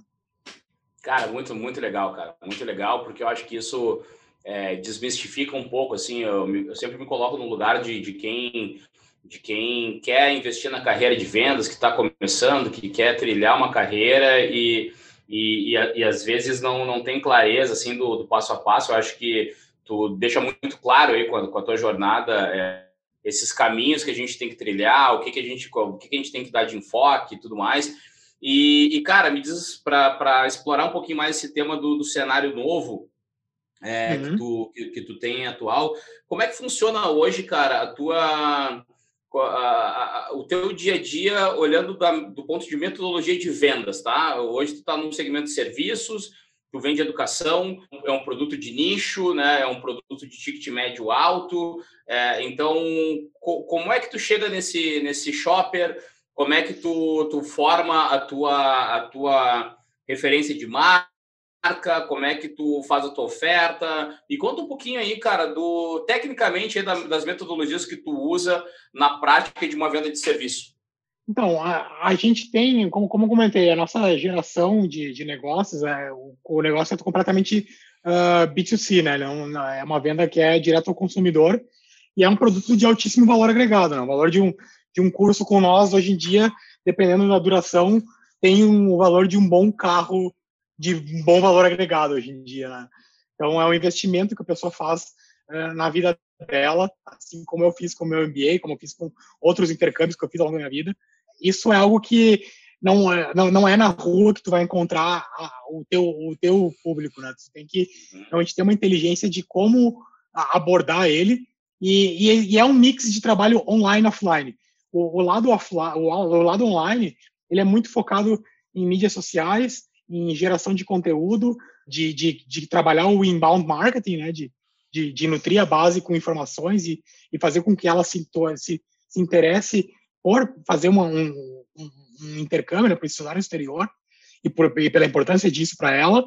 Cara, muito, muito legal, cara. Muito legal, porque eu acho que isso é, desmistifica um pouco, assim, eu, eu, sempre me coloco no lugar de, de quem de quem quer investir na carreira de vendas, que está começando, que quer trilhar uma carreira e, e, e, e, às vezes não, não tem clareza assim do, do, passo a passo. Eu acho que tu deixa muito claro aí com a, com a tua jornada é, esses caminhos que a gente tem que trilhar, o que, que a gente o que, que a gente tem que dar de enfoque e tudo mais. E, e cara, me diz para explorar um pouquinho mais esse tema do, do cenário novo é, uhum. que, tu, que, que, tu tem atual, como é que funciona hoje, cara, a tua a, a, o teu dia a dia olhando da, do ponto de metodologia de vendas, tá? Hoje tu está no segmento de serviços, tu vende educação, é um produto de nicho, né? É um produto de ticket médio alto. É, então, co, como é que tu chega nesse nesse shopper? Como é que tu, tu forma a tua a tua referência de marca? Marca, como é que tu faz a tua oferta. E conta um pouquinho aí, cara, do tecnicamente das metodologias que tu usa na prática de uma venda de serviço. Então, a, a gente tem, como, como comentei, a nossa geração de, de negócios, é, o, o negócio é completamente uh, ah, B2C, né? Não, é uma venda que é direto ao consumidor e é um produto de altíssimo valor agregado, né? O valor de um, de um curso com nós, hoje em dia, dependendo da duração, tem um, o valor de um bom carro de bom valor agregado hoje em dia, né? Então, é um investimento que a pessoa faz uh, na vida dela, assim como eu fiz com o meu MBA, como eu fiz com outros intercâmbios que eu fiz ao longo da minha vida. Isso é algo que não é, não, não é na rua que tu vai encontrar a, o, teu, o teu público, né? Tu tem que realmente ter uma inteligência de como abordar ele e, e, e é um mix de trabalho online e offline. O, o lado offline, o, o lado online, ele é muito focado em mídias sociais em geração de conteúdo, de, de, de trabalhar o inbound marketing, né, de, de, de, nutrir a base com informações e, e fazer com que ela se, se, se interesse por fazer uma, um, um, um intercâmbio né, para estudar no exterior e, por, e pela importância disso para ela.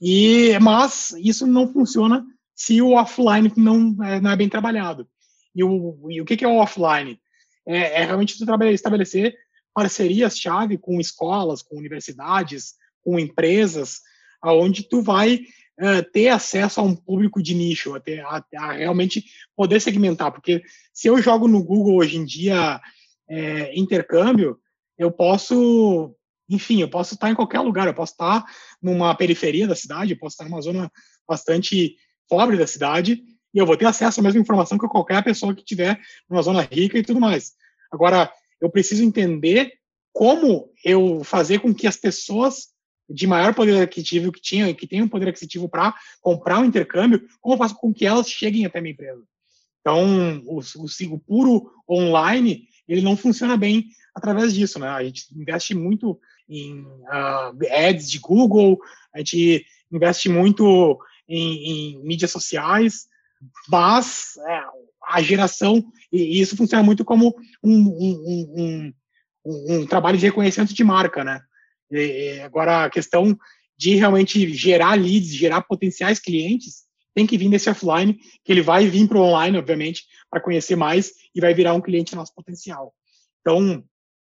E mas isso não funciona se o offline não é, não é bem trabalhado. E o, e o que, que é o offline? É, é realmente estabelecer parcerias-chave com escolas, com universidades, com empresas, aonde tu vai uh, ter acesso a um público de nicho, a, ter, a, a, realmente poder segmentar, porque se eu jogo no Google hoje em dia é, intercâmbio, eu posso, enfim, eu posso estar em qualquer lugar, eu posso estar numa periferia da cidade, eu posso estar numa zona bastante pobre da cidade, e eu vou ter acesso à mesma informação que qualquer pessoa que tiver numa zona rica e tudo mais. Agora, eu preciso entender como eu fazer com que as pessoas de maior poder aquisitivo que tinham e que tem um poder aquisitivo para comprar um intercâmbio, como eu faço com que elas cheguem até a minha empresa? Então, o, o, o, puro online, ele não funciona bem através disso, né? A gente investe muito em uh, ads de Google, a gente investe muito em, em mídias sociais, mas é, a geração, e, isso funciona muito como um, um, um, um, trabalho de reconhecimento de marca, né? Agora, a questão de realmente gerar leads, gerar potenciais clientes, tem que vir desse offline, que ele vai vir para o online, obviamente, para conhecer mais e vai virar um cliente nosso potencial. Então,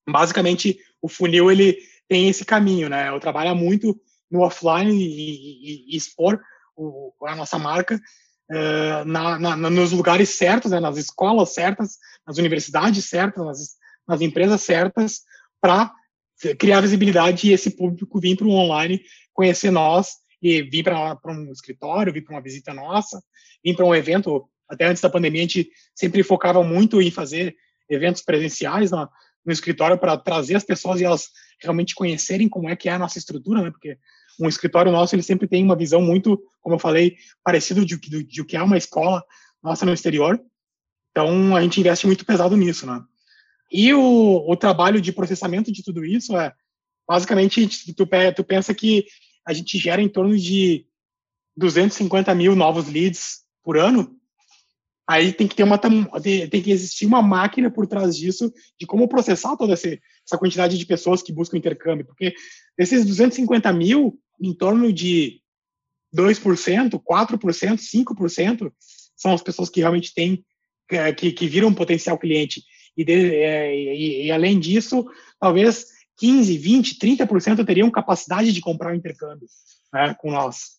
basicamente, o funil ele tem esse caminho, né? Eu trabalho muito no offline e, e, e expor o, a nossa marca uh, na, na, nos lugares certos, né? nas escolas certas, nas universidades certas, nas, nas empresas certas, para criar visibilidade e esse público vir para o online conhecer nós e vir para um escritório, vir para uma visita nossa, vir para um evento. Até antes da pandemia, a gente sempre focava muito em fazer eventos presenciais no, no escritório para trazer as pessoas e elas realmente conhecerem como é que é a nossa estrutura, né? Porque um escritório nosso ele sempre tem uma visão muito, como eu falei, parecido de, de, o que é uma escola nossa no exterior. Então a gente investe muito pesado nisso, né? E o, o trabalho de processamento de tudo isso é, basicamente, tu, tu pensa que a gente gera em torno de 250 mil novos leads por ano, aí tem que ter uma tem que existir uma máquina por trás disso de como processar toda essa, essa quantidade de pessoas que buscam intercâmbio, porque desses 250 mil, em torno de 2%, 4%, 5% são as pessoas que realmente têm que, que viram um potencial cliente. E, de, é, e, e, além disso, talvez 15, 20, 30% teriam capacidade de comprar o intercâmbio né, com nós.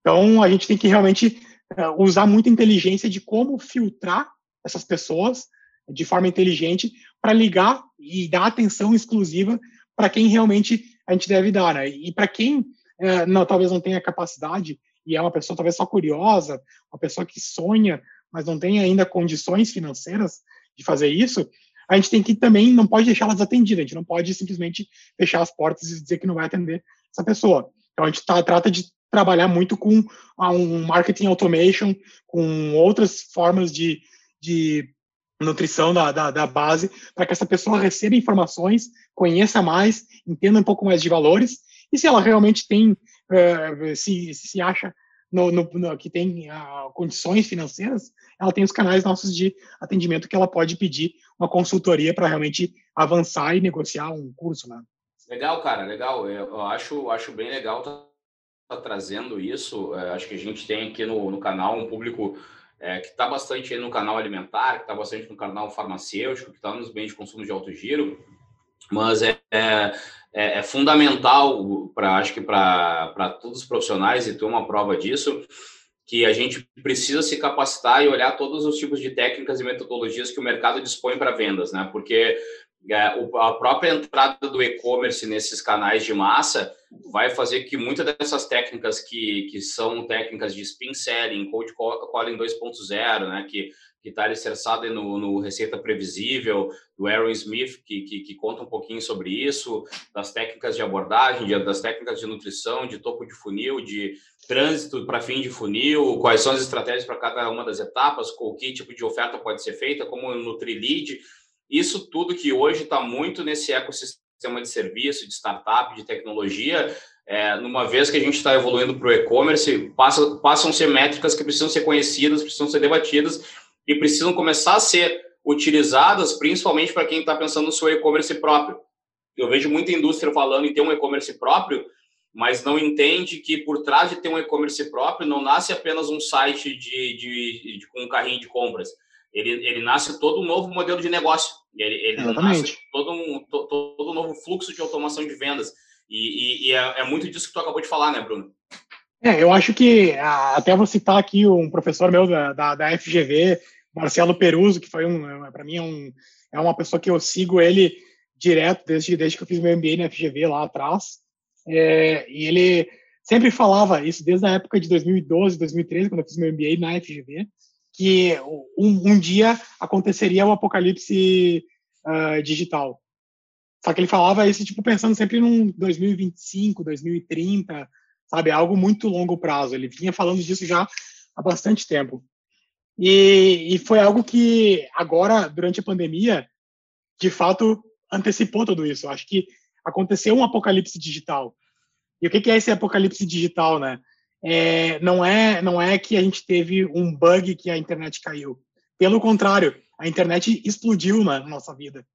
Então, a gente tem que realmente uh, usar muita inteligência de como filtrar essas pessoas de forma inteligente para ligar e dar atenção exclusiva para quem realmente a gente deve dar, né? E para quem uh, não, talvez não tenha capacidade e é uma pessoa talvez só curiosa, uma pessoa que sonha, mas não tem ainda condições financeiras de fazer isso, a gente tem que também não pode deixá-la desatendida, a gente não pode simplesmente fechar as portas e dizer que não vai atender essa pessoa. Então a gente tá, trata de trabalhar muito com ah, um marketing automation, com outras formas de, de nutrição da, da, da base, para que essa pessoa receba informações, conheça mais, entenda um pouco mais de valores, e se ela realmente tem, uh, se, se acha no, no, no, que tem uh, condições financeiras, ela tem os canais nossos de atendimento que ela pode pedir uma consultoria para realmente avançar e negociar um curso, né? Legal, cara, legal. Eu acho, acho bem legal tá, tá trazendo isso. É, acho que a gente tem aqui no, no canal um público é, que está bastante no canal alimentar, que está bastante no canal farmacêutico, que está nos bens de consumo de alto giro, mas é, é, é, é fundamental para acho que para todos os profissionais e ter uma prova disso que a gente precisa se capacitar e olhar todos os tipos de técnicas e metodologias que o mercado dispõe para vendas, né? Porque é, a própria entrada do e-commerce nesses canais de massa vai fazer que muitas dessas técnicas que, que são técnicas de spin selling, cold calling 2.0, né, que que está alicerçado no, no Receita Previsível, do Aaron Smith, que, que, que, conta um pouquinho sobre isso, das técnicas de abordagem, de, das técnicas de nutrição, de topo de funil, de trânsito para fim de funil, quais são as estratégias para cada uma das etapas, com que tipo de oferta pode ser feita, como nutrir lead. Isso tudo que hoje está muito nesse ecossistema de serviço, de startup, de tecnologia, é, numa vez que a gente está evoluindo para o e-commerce, passa, passam a ser métricas que precisam ser conhecidas, precisam ser debatidas e precisam começar a ser utilizadas, principalmente para quem está pensando no seu e-commerce próprio. Eu vejo muita indústria falando em ter um e-commerce próprio, mas não entende que por trás de ter um e-commerce próprio não nasce apenas um site de, de, de, com um carrinho de compras. Ele, ele nasce todo um novo modelo de negócio. Ele, ele nasce todo um, to, todo um novo fluxo de automação de vendas. E, e, e é, é, muito disso que tu acabou de falar, né, Bruno? É, eu acho que, até vou citar aqui um professor meu da, da, da FGV, Marcelo Peruso, que foi um, para mim, é, um, é uma pessoa que eu sigo ele direto desde, desde que eu fiz meu MBA na FGV lá atrás. É, e ele sempre falava isso desde a época de 2012, 2013, quando eu fiz meu MBA na FGV, que um, um dia aconteceria o apocalipse uh, digital. Só que ele falava isso tipo pensando sempre num 2025, 2030, sabe, algo muito longo prazo. Ele vinha falando disso já há bastante tempo. E, e foi algo que agora durante a pandemia, de fato, antecipou tudo isso. Acho que aconteceu um apocalipse digital. E o que é esse apocalipse digital, né? É, não é não é que a gente teve um bug que a internet caiu. Pelo contrário, a internet explodiu na nossa vida.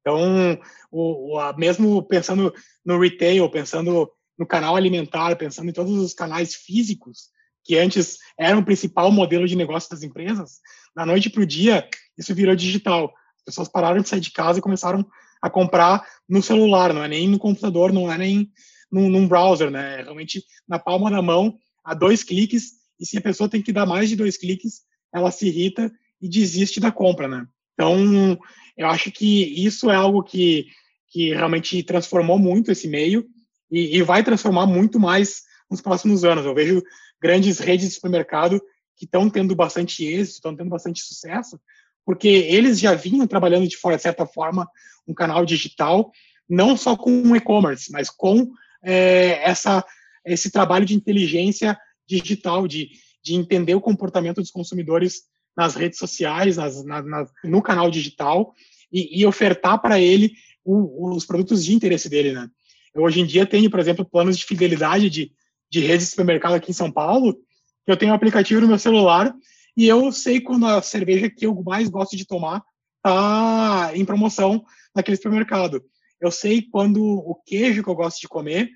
Então, o, o a, mesmo pensando no retail, pensando no canal alimentar, pensando em todos os canais físicos que antes eram o principal modelo de negócio das empresas, da noite para o dia isso virou digital. As pessoas pararam de sair de casa e começaram a comprar no celular, não é nem no computador, não é nem num, num browser, né? É realmente na palma da mão, a dois cliques, e se a pessoa tem que dar mais de dois cliques, ela se irrita e desiste da compra, né? Então, eu acho que isso é algo que, que realmente transformou muito esse meio e, e vai transformar muito mais nos próximos anos. Eu vejo grandes redes de supermercado que estão tendo bastante êxito, estão tendo bastante sucesso, porque eles já vinham trabalhando de, de certa forma um canal digital, não só com e-commerce, mas com é, essa, esse trabalho de inteligência digital, de, de entender o comportamento dos consumidores nas redes sociais, nas, na, na, no canal digital e, e ofertar para ele o, os produtos de interesse dele, né? Eu hoje em dia tenho, por exemplo, planos de fidelidade de, de redes de supermercado aqui em São Paulo, eu tenho um aplicativo no meu celular e eu sei quando a cerveja que eu mais gosto de tomar tá em promoção naquele supermercado. Eu sei quando o queijo que eu gosto de comer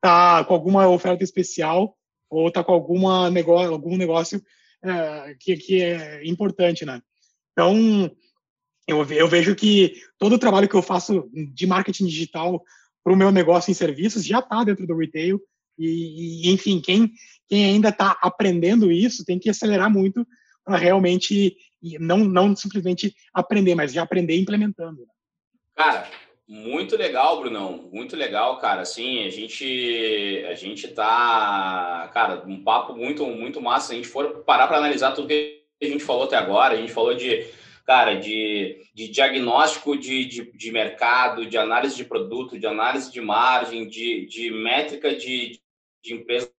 tá com alguma oferta especial ou tá com alguma negócio, algum negócio é, que, que é importante, né? Então, eu, eu vejo que todo o trabalho que eu faço de marketing digital para o meu negócio em serviços já está dentro do retail. E, e, enfim, quem, quem ainda está aprendendo isso tem que acelerar muito para realmente não, não simplesmente aprender, mas já aprender implementando. Cara, muito legal, Brunão. Muito legal, cara. Assim, a gente a gente tá, cara, um papo muito muito massa. A gente for parar para analisar tudo que a gente falou até agora, a gente falou de cara, de, de diagnóstico de, de, de mercado, de análise de produto, de análise de margem, de, de métrica de, de empresas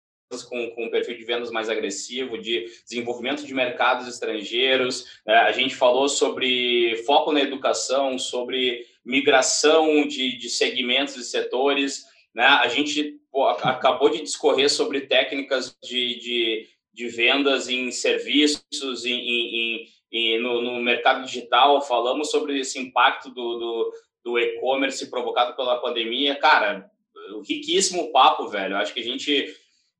com, com um perfil de vendas mais agressivo, de desenvolvimento de mercados estrangeiros. Né? A gente falou sobre foco na educação, sobre migração de, de segmentos e setores. Né? A gente pô, acabou de discorrer sobre técnicas de, de, de vendas em serviços, em, em, em no, no, mercado digital. Falamos sobre esse impacto do, do, do e-commerce provocado pela pandemia. Cara, riquíssimo papo, velho. Acho que a gente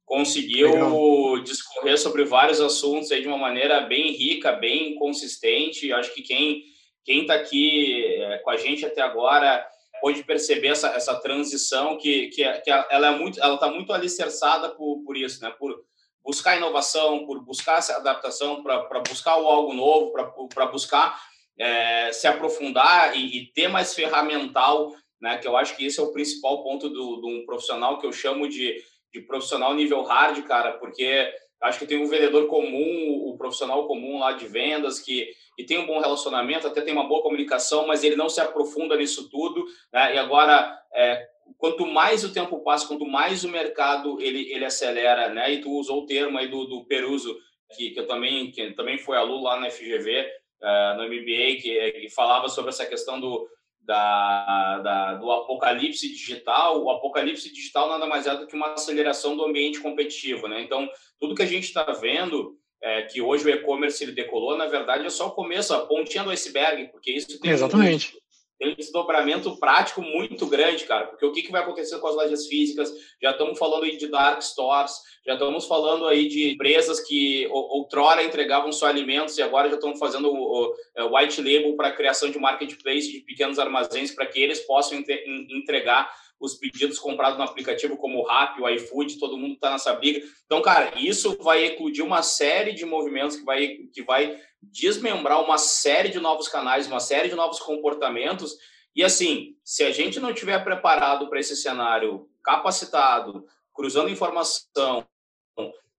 conseguiu Legal. discorrer sobre vários assuntos aí de uma maneira bem rica, bem consistente. Acho que quem quem está aqui é, com a gente até agora pode perceber essa, essa transição que, que, que ela é muito ela está muito alicerçada por, por isso, né? Por buscar inovação, por buscar essa adaptação, para buscar algo novo, para buscar é, se aprofundar e, e, ter mais ferramental, né? Que eu acho que esse é o principal ponto do, do um profissional que eu chamo de de profissional nível hard, cara, porque acho que tem um vendedor comum, o profissional comum lá de vendas que e tem um bom relacionamento, até tem uma boa comunicação, mas ele não se aprofunda nisso tudo, né? E agora, é, quanto mais o tempo passa, quanto mais o mercado ele, ele acelera, né? E tu usou o termo aí do, do Peruso, que, que eu também que também foi aluno lá na FGV, uh, é, no MBA, que, que falava sobre essa questão do da, da, do apocalipse digital, o apocalipse digital nada mais é do que uma aceleração do ambiente competitivo, né? Então, tudo que a gente está vendo, é, que hoje o e-commerce ele decolou, na verdade é só o começo, a pontinha do iceberg, porque isso tem Exatamente tem um desdobramento prático muito grande, cara, porque o que, que vai acontecer com as lojas físicas? Já estamos falando aí de dark stores, já estamos falando aí de empresas que outrora entregavam só alimentos e agora já estão fazendo o, é, white label para a criação de marketplace de pequenos armazéns para que eles possam entregar os pedidos comprados no aplicativo como o Rappi, o iFood, todo mundo está nessa briga. Então, cara, isso vai eclodir uma série de movimentos que vai, que vai desmembrar uma série de novos canais, uma série de novos comportamentos. E assim, se a gente não tiver preparado para esse cenário, capacitado, cruzando informação,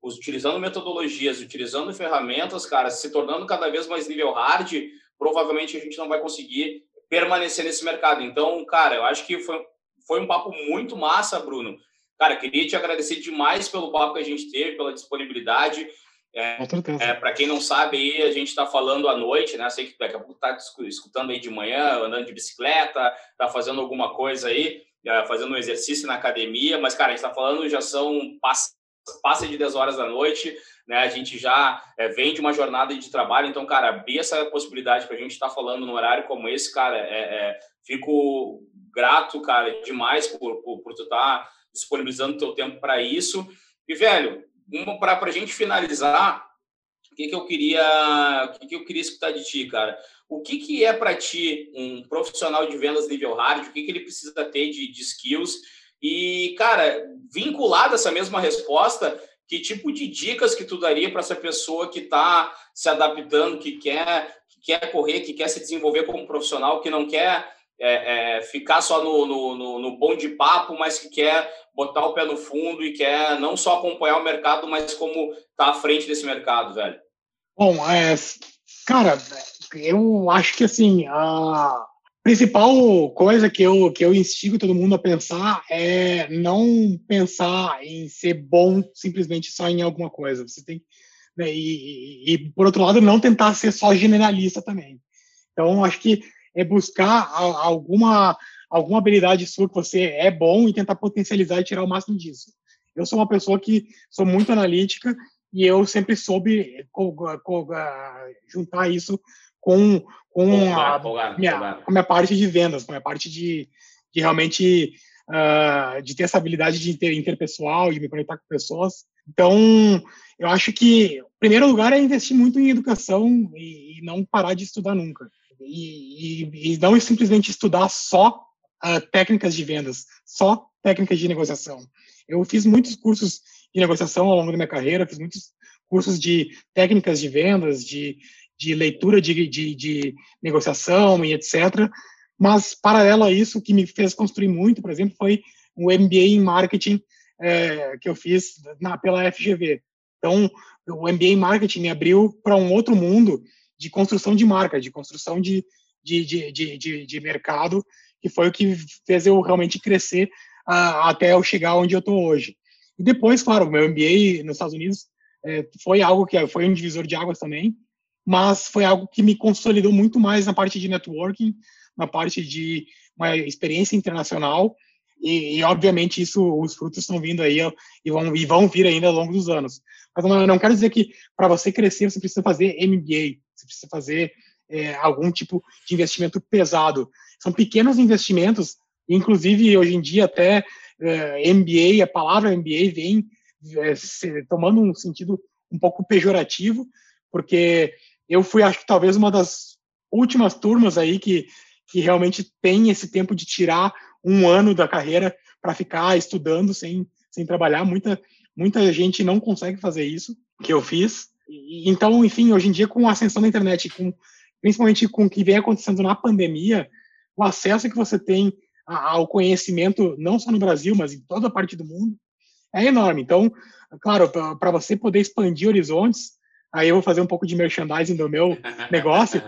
utilizando metodologias, utilizando ferramentas, cara, se tornando cada vez mais nível hard, provavelmente a gente não vai conseguir permanecer nesse mercado. Então, cara, eu acho que foi, foi um papo muito massa, Bruno. Cara, queria te agradecer demais pelo papo que a gente teve, pela disponibilidade. É, é para quem não sabe, aí a gente está falando à noite, né? Sei que daqui a pouco está escutando aí de manhã, andando de bicicleta, está fazendo alguma coisa aí, é, fazendo um exercício na academia, mas, cara, a gente está falando já são passe de 10 horas da noite, né? A gente já é, vem de uma jornada de trabalho, então, cara, abrir essa possibilidade para a gente estar tá falando no horário como esse, cara, é, é, fico grato, cara, demais por, por, por tu estar tá disponibilizando teu tempo para isso. E, velho, para a gente finalizar, o que, que eu queria, o que, que eu queria escutar de ti, cara? O que, que é para ti um profissional de vendas nível hard? O que, que ele precisa ter de, de skills? E, cara, vinculado a essa mesma resposta, que tipo de dicas que tu daria para essa pessoa que está se adaptando, que quer, que quer correr, que quer se desenvolver como profissional, que não quer é, é, ficar só no, no, no, no bom de papo, mas que quer botar o pé no fundo e quer não só acompanhar o mercado, mas como tá à frente desse mercado, velho? Bom, é, cara, eu acho que assim, a principal coisa que eu, que eu instigo todo mundo a pensar é não pensar em ser bom simplesmente só em alguma coisa. Você tem né, e, e, por outro lado, não tentar ser só generalista também. Então, acho que é buscar alguma, alguma habilidade sua que você é bom e tentar potencializar e tirar o máximo disso. Eu sou uma pessoa que sou muito analítica e eu sempre soube juntar isso com, com, a, minha, com a minha parte de vendas, com a minha parte de, de realmente uh, de ter essa habilidade de inter, interpessoal, de me conectar com pessoas. Então, eu acho que, em primeiro lugar, é investir muito em educação e, e não parar de estudar nunca e, e, e não simplesmente estudar só uh, técnicas de vendas, só técnicas de negociação. Eu fiz muitos cursos de negociação ao longo da minha carreira, fiz muitos cursos de técnicas de vendas, de, de leitura de, de, de negociação e etc. Mas, paralelo a isso, o que me fez construir muito, por exemplo, foi um MBA em marketing é, que eu fiz na, pela FGV. Então, o MBA em marketing me abriu para um outro mundo de construção de marca, de construção de, de, de, de, de, mercado, que foi o que fez eu realmente crescer uh, até eu chegar onde eu estou hoje. E depois, claro, meu MBA nos Estados Unidos é, foi algo que foi um divisor de águas também, mas foi algo que me consolidou muito mais na parte de networking, na parte de uma experiência internacional e, e obviamente isso os frutos estão vindo aí e vão e vão vir ainda ao longo dos anos. Mas eu não quero dizer que para você crescer você precisa fazer MBA, você precisa fazer é, algum tipo de investimento pesado. São pequenos investimentos, inclusive hoje em dia até é, MBA, a palavra MBA vem é, se, tomando um sentido um pouco pejorativo, porque eu fui, acho que talvez uma das últimas turmas aí que, que realmente tem esse tempo de tirar um ano da carreira para ficar estudando sem, sem trabalhar. Muita, muita gente não consegue fazer isso, que eu fiz. E, então, enfim, hoje em dia, com a ascensão da internet, com, principalmente com o que vem acontecendo na pandemia, o acesso que você tem ao conhecimento, não só no Brasil, mas em toda a parte do mundo, é enorme. Então, claro, para você poder expandir horizontes, aí eu vou fazer um pouco de merchandising do meu [LAUGHS] negócio.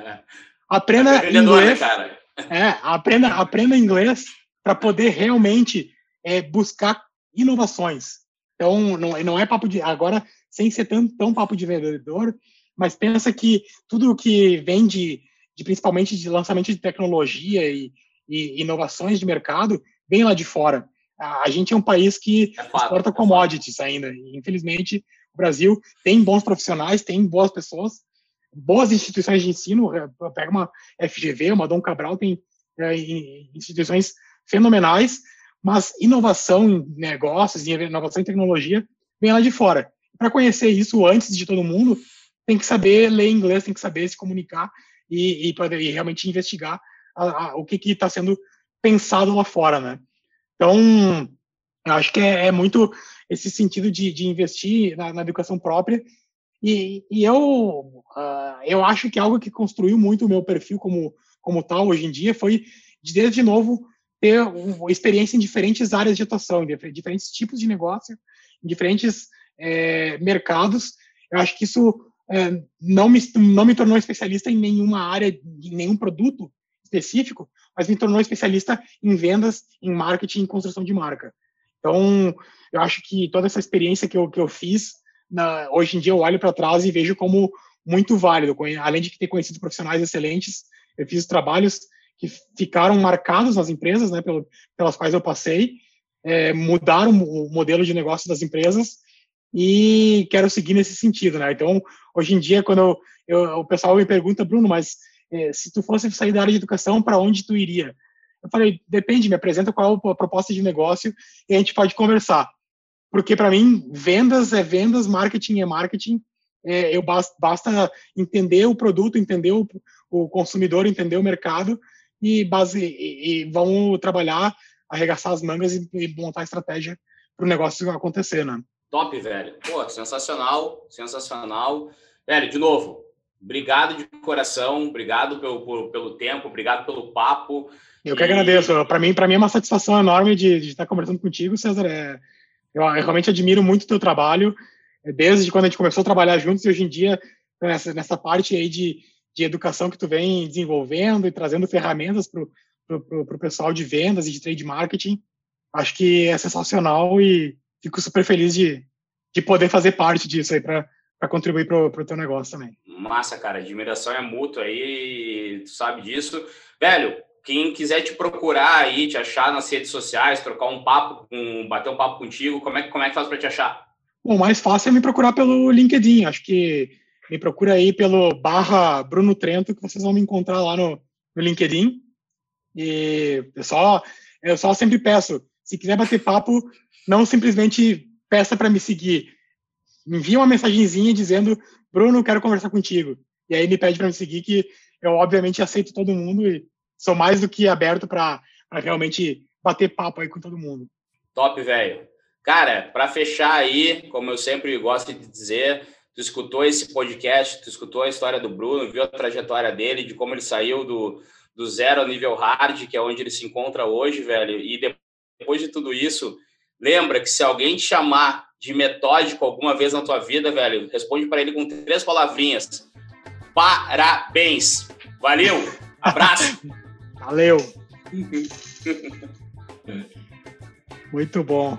Aprenda tá inglês. Cara. É, aprenda, aprenda inglês para poder realmente é, buscar inovações. Então, não, não é papo de. Agora, sem ser tão, tão papo de vendedor, mas pensa que tudo que vem de, de principalmente de lançamento de tecnologia e, e, inovações de mercado vem lá de fora. A, a gente é um país que é fato, exporta é commodities ainda. E, infelizmente, o Brasil tem bons profissionais, tem boas pessoas, boas instituições de ensino. É, pega uma FGV, uma Dom Cabral, tem é, instituições fenomenais, mas inovação em negócios, inovação em tecnologia, vem lá de fora. Para conhecer isso antes de todo mundo, tem que saber ler inglês, tem que saber se comunicar e, e, e realmente investigar a, a, o que está sendo pensado lá fora, né? Então, eu acho que é, é muito esse sentido de, de investir na, na, educação própria. E, e eu, uh, eu acho que algo que construiu muito o meu perfil como, como tal hoje em dia foi, de, desde novo, ter experiência em diferentes áreas de atuação, em diferentes tipos de negócio, em diferentes é, mercados. Eu acho que isso é, não, me, não me tornou especialista em nenhuma área, em nenhum produto específico, mas me tornou especialista em vendas, em marketing, em construção de marca. Então, eu acho que toda essa experiência que eu, que eu fiz, na, hoje em dia eu olho para trás e vejo como muito válido. Além de ter conhecido profissionais excelentes, eu fiz trabalhos que ficaram marcados nas empresas, né, pelo, pelas quais eu passei, é, mudaram o modelo de negócio das empresas e quero seguir nesse sentido, né? Então, hoje em dia, quando eu, eu, o pessoal me pergunta, Bruno, mas é, se tu fosse sair da área de educação, para onde tu iria? Eu falei, depende, me apresenta qual a proposta de negócio e a gente pode conversar. Porque para mim, vendas é vendas, marketing é marketing. É, eu basta, basta entender o produto, entender o, o consumidor, entender o mercado e, base, e, e vão trabalhar, arregaçar as mangas e, e montar estratégia para o negócio acontecer, né? Top, velho. Pô, sensacional, sensacional. Velho, de novo, obrigado de coração, obrigado pelo, por, pelo tempo, obrigado pelo papo. Eu que agradeço. Para mim, para mim é uma satisfação enorme de, de estar conversando contigo, César. É, eu, eu, realmente admiro muito o teu trabalho, é, desde quando a gente começou a trabalhar juntos e hoje em dia nessa, nessa parte aí de de educação que tu vem desenvolvendo e trazendo ferramentas para o pessoal de vendas e de trade marketing. Acho que é sensacional e fico super feliz de, de poder fazer parte disso aí para contribuir para o teu negócio também. Massa, cara. Admiração é mútua aí, tu sabe disso. Velho, quem quiser te procurar aí, te achar nas redes sociais, trocar um papo, um, bater um papo contigo, como é, como é que faz para te achar? O mais fácil é me procurar pelo LinkedIn. Acho que me procura aí pelo barra Bruno Trento, que vocês vão me encontrar lá no, no LinkedIn. E eu só, eu só sempre peço, se quiser bater papo, não simplesmente peça para me seguir. Envia uma mensagenzinha dizendo, Bruno, quero conversar contigo. E aí me pede para me seguir, que eu obviamente aceito todo mundo e sou mais do que aberto para realmente bater papo aí com todo mundo. Top, velho. Cara, para fechar aí, como eu sempre gosto de dizer, tu escutou esse podcast, tu escutou a história do Bruno, viu a trajetória dele, de como ele saiu do, do zero ao nível hard, que é onde ele se encontra hoje, velho. E depois de tudo isso, lembra que se alguém te chamar de metódico alguma vez na tua vida, velho, responde para ele com três palavrinhas. Parabéns. Valeu. Abraço. [LAUGHS] Valeu. [LAUGHS] Muito bom.